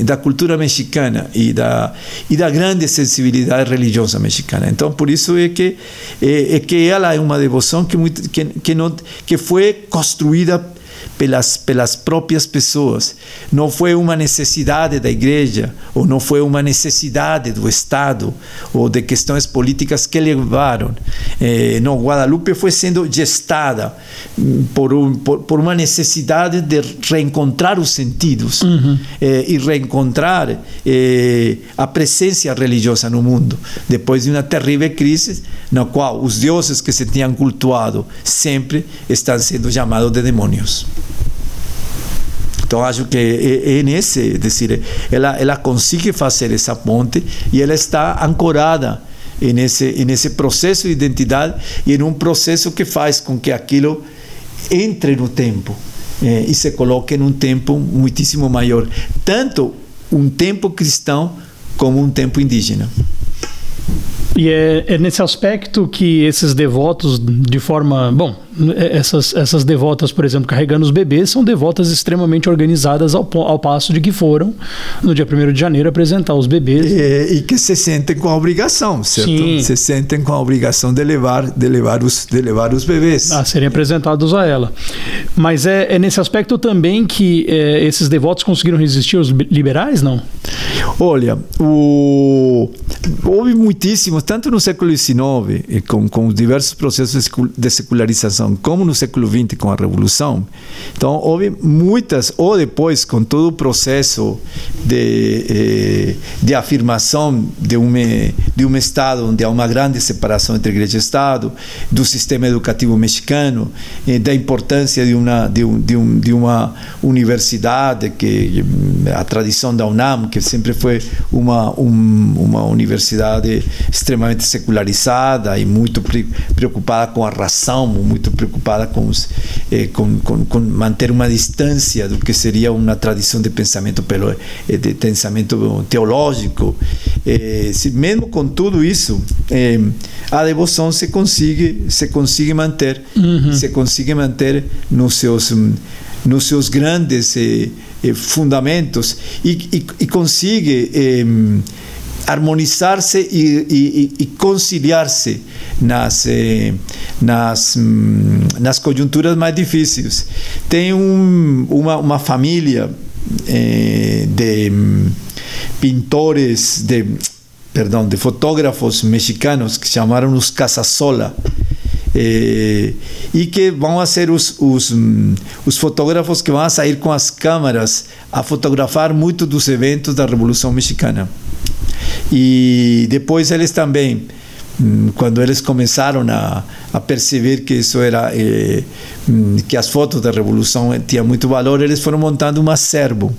da, cultura mexicana e da e da grande sensibilidade religiosa mexicana. Então, por isso é que é, é que ela é uma devoção que muito, que que não que foi construída pelas, pelas próprias pessoas. Não foi uma necessidade da igreja, ou não foi uma necessidade do Estado, ou de questões políticas que levaram. Eh, não, Guadalupe foi sendo gestada por, um, por, por, uma necessidade de reencontrar os sentidos uhum. eh, e reencontrar eh, a presença religiosa no mundo, depois de uma terrível crise na qual os deuses que se tinham cultuado sempre estão sendo chamados de demônios. Então acho que é, é nesse, dizer, ela ela consegue fazer essa ponte e ela está ancorada nesse nesse processo de identidade e em um processo que faz com que aquilo entre no tempo eh, e se coloque em um tempo muitíssimo maior, tanto um tempo cristão como um tempo indígena. E é, é, nesse aspecto que esses devotos, de forma. Bom, é, essas, essas devotas, por exemplo, carregando os bebês, são devotas extremamente organizadas ao, ao passo de que foram, no dia 1 de janeiro, apresentar os bebês. E, e, que se sentem com a obrigação, certo? Sim. Se sentem com a obrigação de levar, de levar, os, de levar os bebês. A serem apresentados a ela. Mas é, é nesse aspecto também que é, esses devotos conseguiram resistir aos liberais, não? Olha, o... houve muitíssimos tanto no século XIX, com, com os diversos processos de secularização, como no século XX, com a Revolução. Então, houve muitas, ou depois, com todo o processo de, eh, de afirmação de um, de um Estado onde há uma grande separação entre igreja e Estado, do sistema educativo mexicano, eh, da importância de uma, de, um, de, um, de uma universidade, que a tradição da UNAM, que sempre foi uma, um, uma universidade extremamente secularizada e muito preocupada com a razão, muito preocupada com, os, eh, com, com, com, manter uma distância do que seria uma tradição de pensamento pelo, eh, de pensamento teológico. Eh, se, mesmo com tudo isso, eh, a devoção se consegue se consegue manter, uhum. se consegue manter nos seus nos seus grandes eh, eh, fundamentos e, e, e consegue harmonizar-se e, e, e conciliar-se nas, eh, nas, mm, nas conjunturas mais difíceis. Tem um, uma, uma família eh, de mm, pintores, de, perdão, de fotógrafos mexicanos que chamaram os Casasola. Eh, e que vão ser os, os, mm, os fotógrafos que vão sair com as câmeras a fotografar muito dos eventos da Revolução Mexicana. E depois eles também, hum, quando eles começaram a, a perceber que isso era eh, hum, que as fotos da revolução tinham muito valor, eles foram montando um acervo.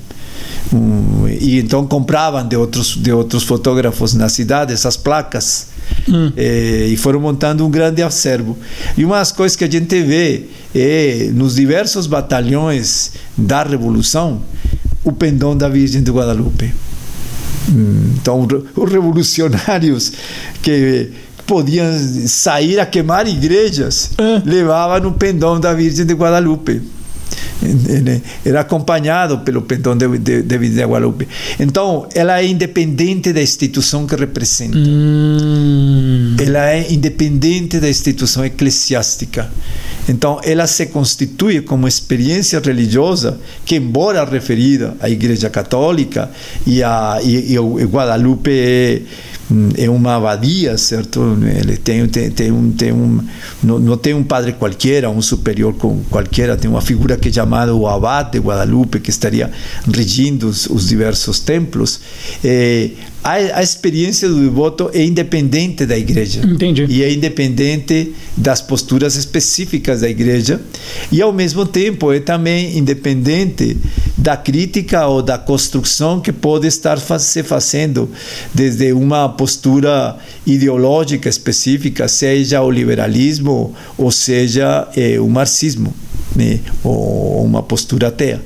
Um, e então compravam de outros de outros fotógrafos na cidade essas placas hum. eh, e foram montando um grande acervo. E uma das coisas que a gente vê é nos diversos batalhões da revolução o pendão da Virgem de Guadalupe. Então, os revolucionários que podiam sair a queimar igrejas é. levavam no pendão da Virgem de Guadalupe. Era acompanhado pelo pendão de, de, de de Guadalupe. Então, ela é independente da instituição que representa. Hum. Ela é independente da instituição eclesiástica. Então, ela se constitui como experiência religiosa que, embora referida à Igreja Católica e a e, e Guadalupe é, é uma abadia, certo? Ele tem, tem, não, tem um padre qualquer, um superior qualquer, tem uma figura que é chamada o abade de Guadalupe, que estaria regindo os, os diversos templos. É, a, a experiência do devoto é independente da igreja. Entendi. E é independente das posturas específicas da igreja. E, ao mesmo tempo, é também independente da crítica ou da construção que pode estar se fazendo desde uma postura ideológica específica, seja o liberalismo ou seja eh, o marxismo, né? ou uma postura ateia.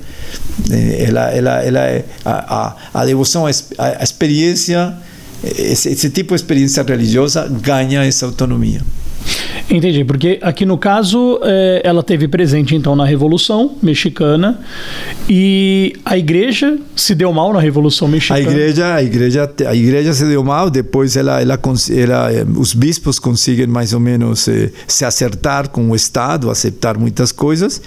Eh, ela, ela, ela é, a, a, a devoção, a, experiência, esse, esse tipo de experiência religiosa ganha essa autonomia. Entendi, porque aqui no caso é, ela teve presente então na Revolução Mexicana e a igreja se deu mal na Revolução Mexicana. A igreja, a igreja, a igreja se deu mal. Depois ela, ela, ela eh, os bispos conseguem mais ou menos eh, se acertar com o Estado, aceitar muitas coisas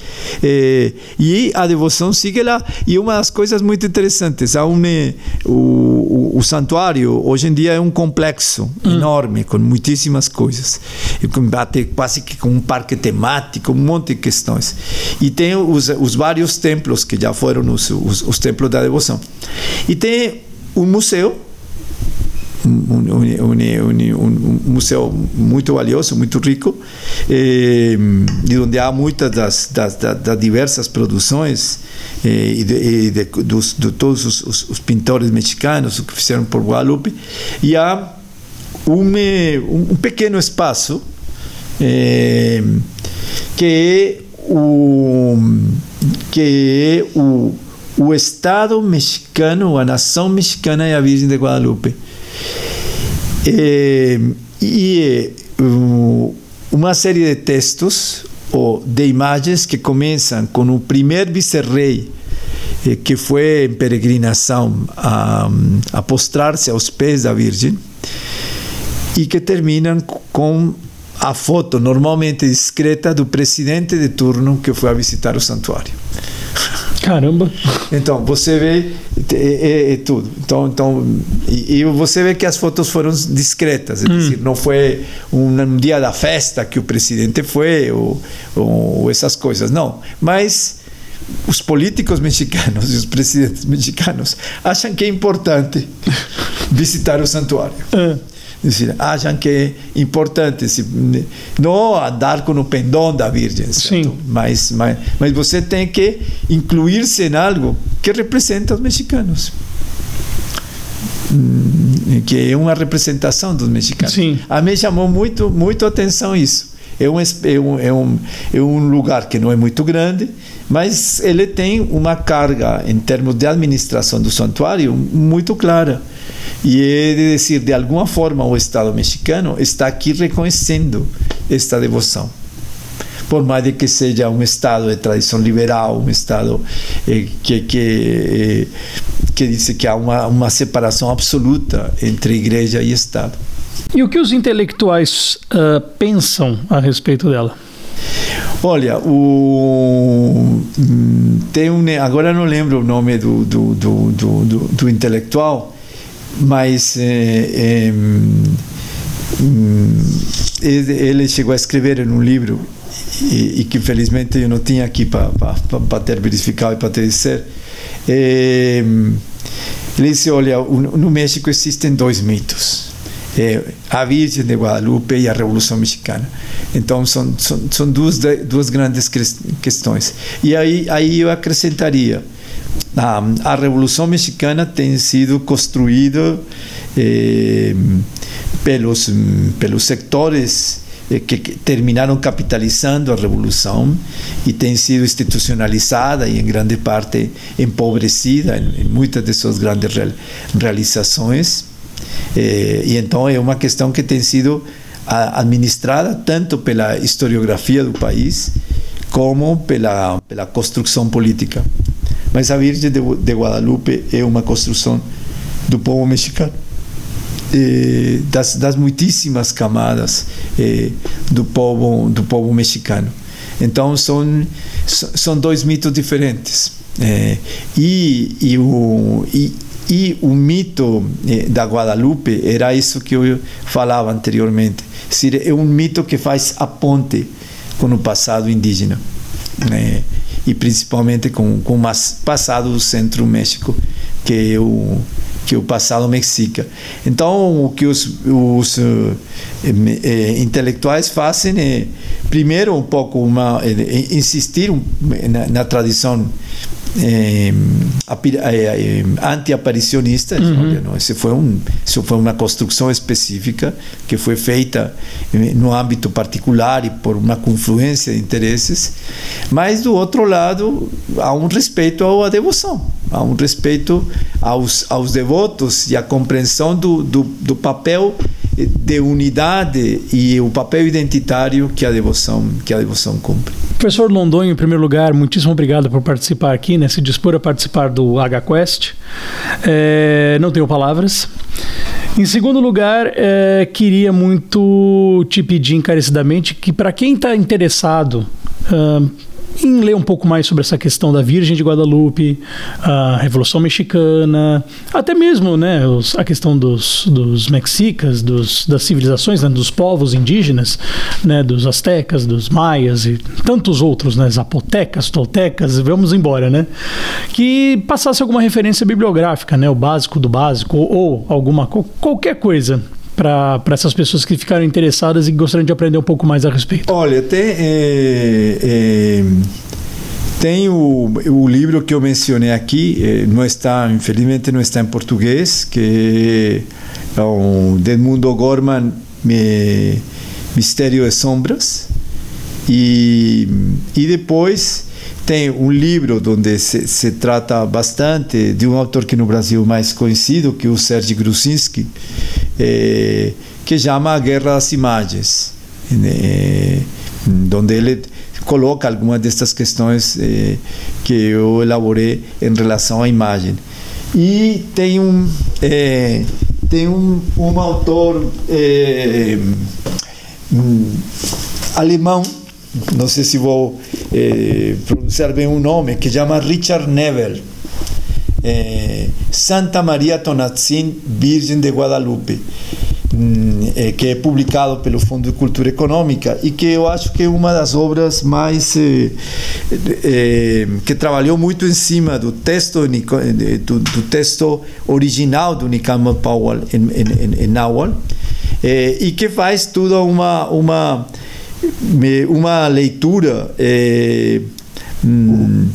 eh, e a devoção sigue lá. E uma das coisas muito interessantes, a une, o, o, o santuário hoje em dia é um complexo hum. enorme com muitíssimas coisas. E até quase que com um parque temático, um monte de questões. E tem os, os vários templos, que já foram os, os, os templos da devoção. E tem um museu, um, um, um, um, museu muito valioso, muito rico, eh, e onde há muitas das, das, das diversas produções eh, e, de, e de, dos, de todos os, os, os, pintores mexicanos que fizeram por Guadalupe, e há um, eh, um pequeno espaço é, que é o que é o, o Estado mexicano, a nação mexicana e a Virgem de Guadalupe. É, e é, uma série de textos ou de imagens que começam com o primeiro vice-rei eh, que foi em peregrinação a, a postrar-se aos pés da Virgem e que terminam com a foto normalmente discreta do presidente de turno que foi a visitar o santuário. Caramba! Então, você vê é, é, é tudo. Então, então e, e, você vê que as fotos foram discretas, é hum. dizer, não foi um, um, dia da festa que o presidente foi ou, ou, essas coisas, não. Mas os políticos mexicanos e os presidentes mexicanos acham que é importante visitar o santuário. Uh dizer, acham que é importante, se, não andar com o pendão da Virgem, Mas, mas, mas você tem que incluir-se em algo que representa os mexicanos hum, que é uma representação dos mexicanos. Sim. A mim chamou muito, muito atenção isso. É um, é, um, é, um, é um lugar que não é muito grande, mas ele tem uma carga em termos de administração do santuário muito clara. E é de dizer, de alguma forma, o Estado mexicano está aqui reconhecendo esta devoção. Por mais de que seja um Estado de tradição liberal, um Estado eh, que, que, eh, que diz que há uma, uma separação absoluta entre igreja e Estado. E o que os intelectuais uh, pensam a respeito dela? Olha, o, hum, tem um, agora não lembro o nome do, do, do, do, do intelectual, mas é, é, ele chegou a escrever em um livro e, e que infelizmente eu não tinha aqui para ter verificado e para te dizer. É, ele disse: Olha, no México existem dois mitos. É, a Virgem de Guadalupe e a Revolução Mexicana. Então, são, são, são duas, duas grandes questões. E aí, aí eu acrescentaria a, a Revolução Mexicana tem sido construída eh, pelos, pelos sectores eh, que terminaram capitalizando a revolução e tem sido institucionalizada e em grande parte empobrecida em, em muitas de suas grandes realizações eh, e então é uma questão que tem sido administrada tanto pela historiografia do país como pela pela construção política. Mas a Virgem de, de Guadalupe é uma construção do povo mexicano. Eh, das, das muitíssimas camadas eh, do povo do povo mexicano. Então são são dois mitos diferentes. E, e o e, e o mito da Guadalupe era isso que eu falava anteriormente é um mito que faz a ponte com o passado indígena né? e principalmente com com o passado do Centro México que é o que é o passado mexica. Então, o que os, os uh, eh, intelectuais fazem é, primeiro, um pouco uma, insistir na, na, tradição é, é, anti-aparicionista. Uhum. Isso foi, um, isso foi uma construção específica que foi feita no âmbito particular e por uma confluência de interesses. Mas, do outro lado, há um respeito à devoção, há um respeito aos, aos devotos e a compreensão do, do, do papel de unidade e o papel identitário que a devoção que a devoção cumpre. Professor Londonho, em primeiro lugar, muitíssimo obrigado por participar aqui, né, se dispor a participar do HQuest. É, não tenho palavras. Em segundo lugar, é, queria muito te pedir encarecidamente que para quem está interessado em ler um pouco mais sobre essa questão da Virgem de Guadalupe, a Revolução Mexicana, até mesmo né, os, a questão dos, dos mexicas, dos, das civilizações, né, dos povos indígenas, né, dos astecas, dos maias e tantos outros, né, zapotecas, toltecas, vamos embora, né? Que passasse alguma referência bibliográfica, né, o básico do básico, ou, ou alguma qualquer coisa para essas pessoas que ficaram interessadas e gostariam de aprender um pouco mais a respeito? Olha, tem, é, é, tem o, o livro que eu mencionei aqui, é, não está, infelizmente não está em português, que é o Edmundo Gorman, Mistério de Sombras, e, e depois tem um livro onde se, se, trata bastante de um autor que no Brasil é mais conhecido, que é o Sergei Grusinski, eh, que chama A Guerra das Imagens, eh, onde ele coloca algumas destas questões eh, que eu elaborei em relação à imagem. E tem um, eh, tem um, um autor um, alemão não sei se vou eh, pronunciar bem o nome, que chama Richard Neville. Eh, Santa Maria Tonatzin, Virgem de Guadalupe, mm, eh, que é publicado pelo Fundo de Cultura Econômica e que eu acho que é uma das obras mais que trabalhou muito em cima do texto do, do texto original do Nicama Powell em, em, em eh, e que faz toda uma uma uma leitura é, hum,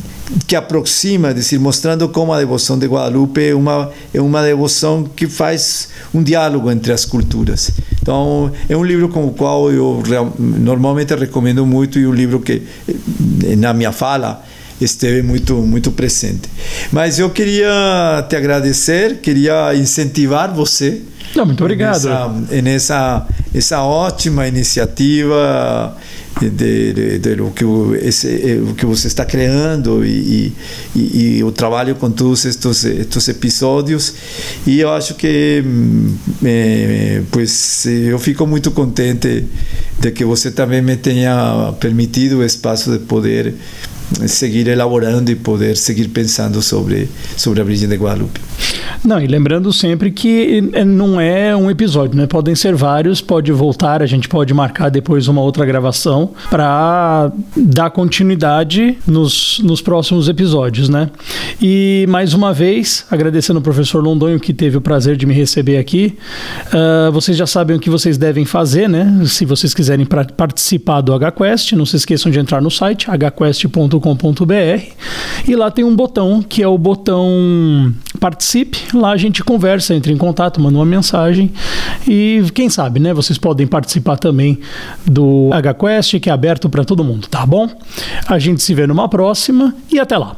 que aproxima, decir, mostrando como a devoção de Guadalupe é uma, é uma devoção que faz um diálogo entre as culturas. Então, é um livro com o qual eu normalmente recomendo muito e um livro que, eh, na minha fala, esteve muito muito presente. Mas eu queria te agradecer, queria incentivar você não, muito obrigado. Nessa, nessa essa ótima iniciativa de, de, de, de que esse, eh, o que você está criando e, e, e, o trabalho com todos estes, estes episódios e eu acho que eh, pois eu fico muito contente de que você também me tenha permitido o espaço de poder seguir elaborando e poder seguir pensando sobre sobre a Virgem de Guadalupe. Não, e lembrando sempre que é, não é um episódio, né? Podem ser vários, pode voltar, a gente pode marcar depois uma outra gravação para dar continuidade nos, nos próximos episódios, né? E mais uma vez, agradecendo ao professor Londonho que teve o prazer de me receber aqui. Uh, vocês já sabem o que vocês devem fazer, né? Se vocês quiserem participar do HQuest, não se esqueçam de entrar no site hquest.com.br e lá tem um botão que é o botão participe Lá a gente conversa, entra em contato, manda uma mensagem e quem sabe, né? Vocês podem participar também do HQuest, que é aberto para todo mundo, tá bom? A gente se vê numa próxima e até lá.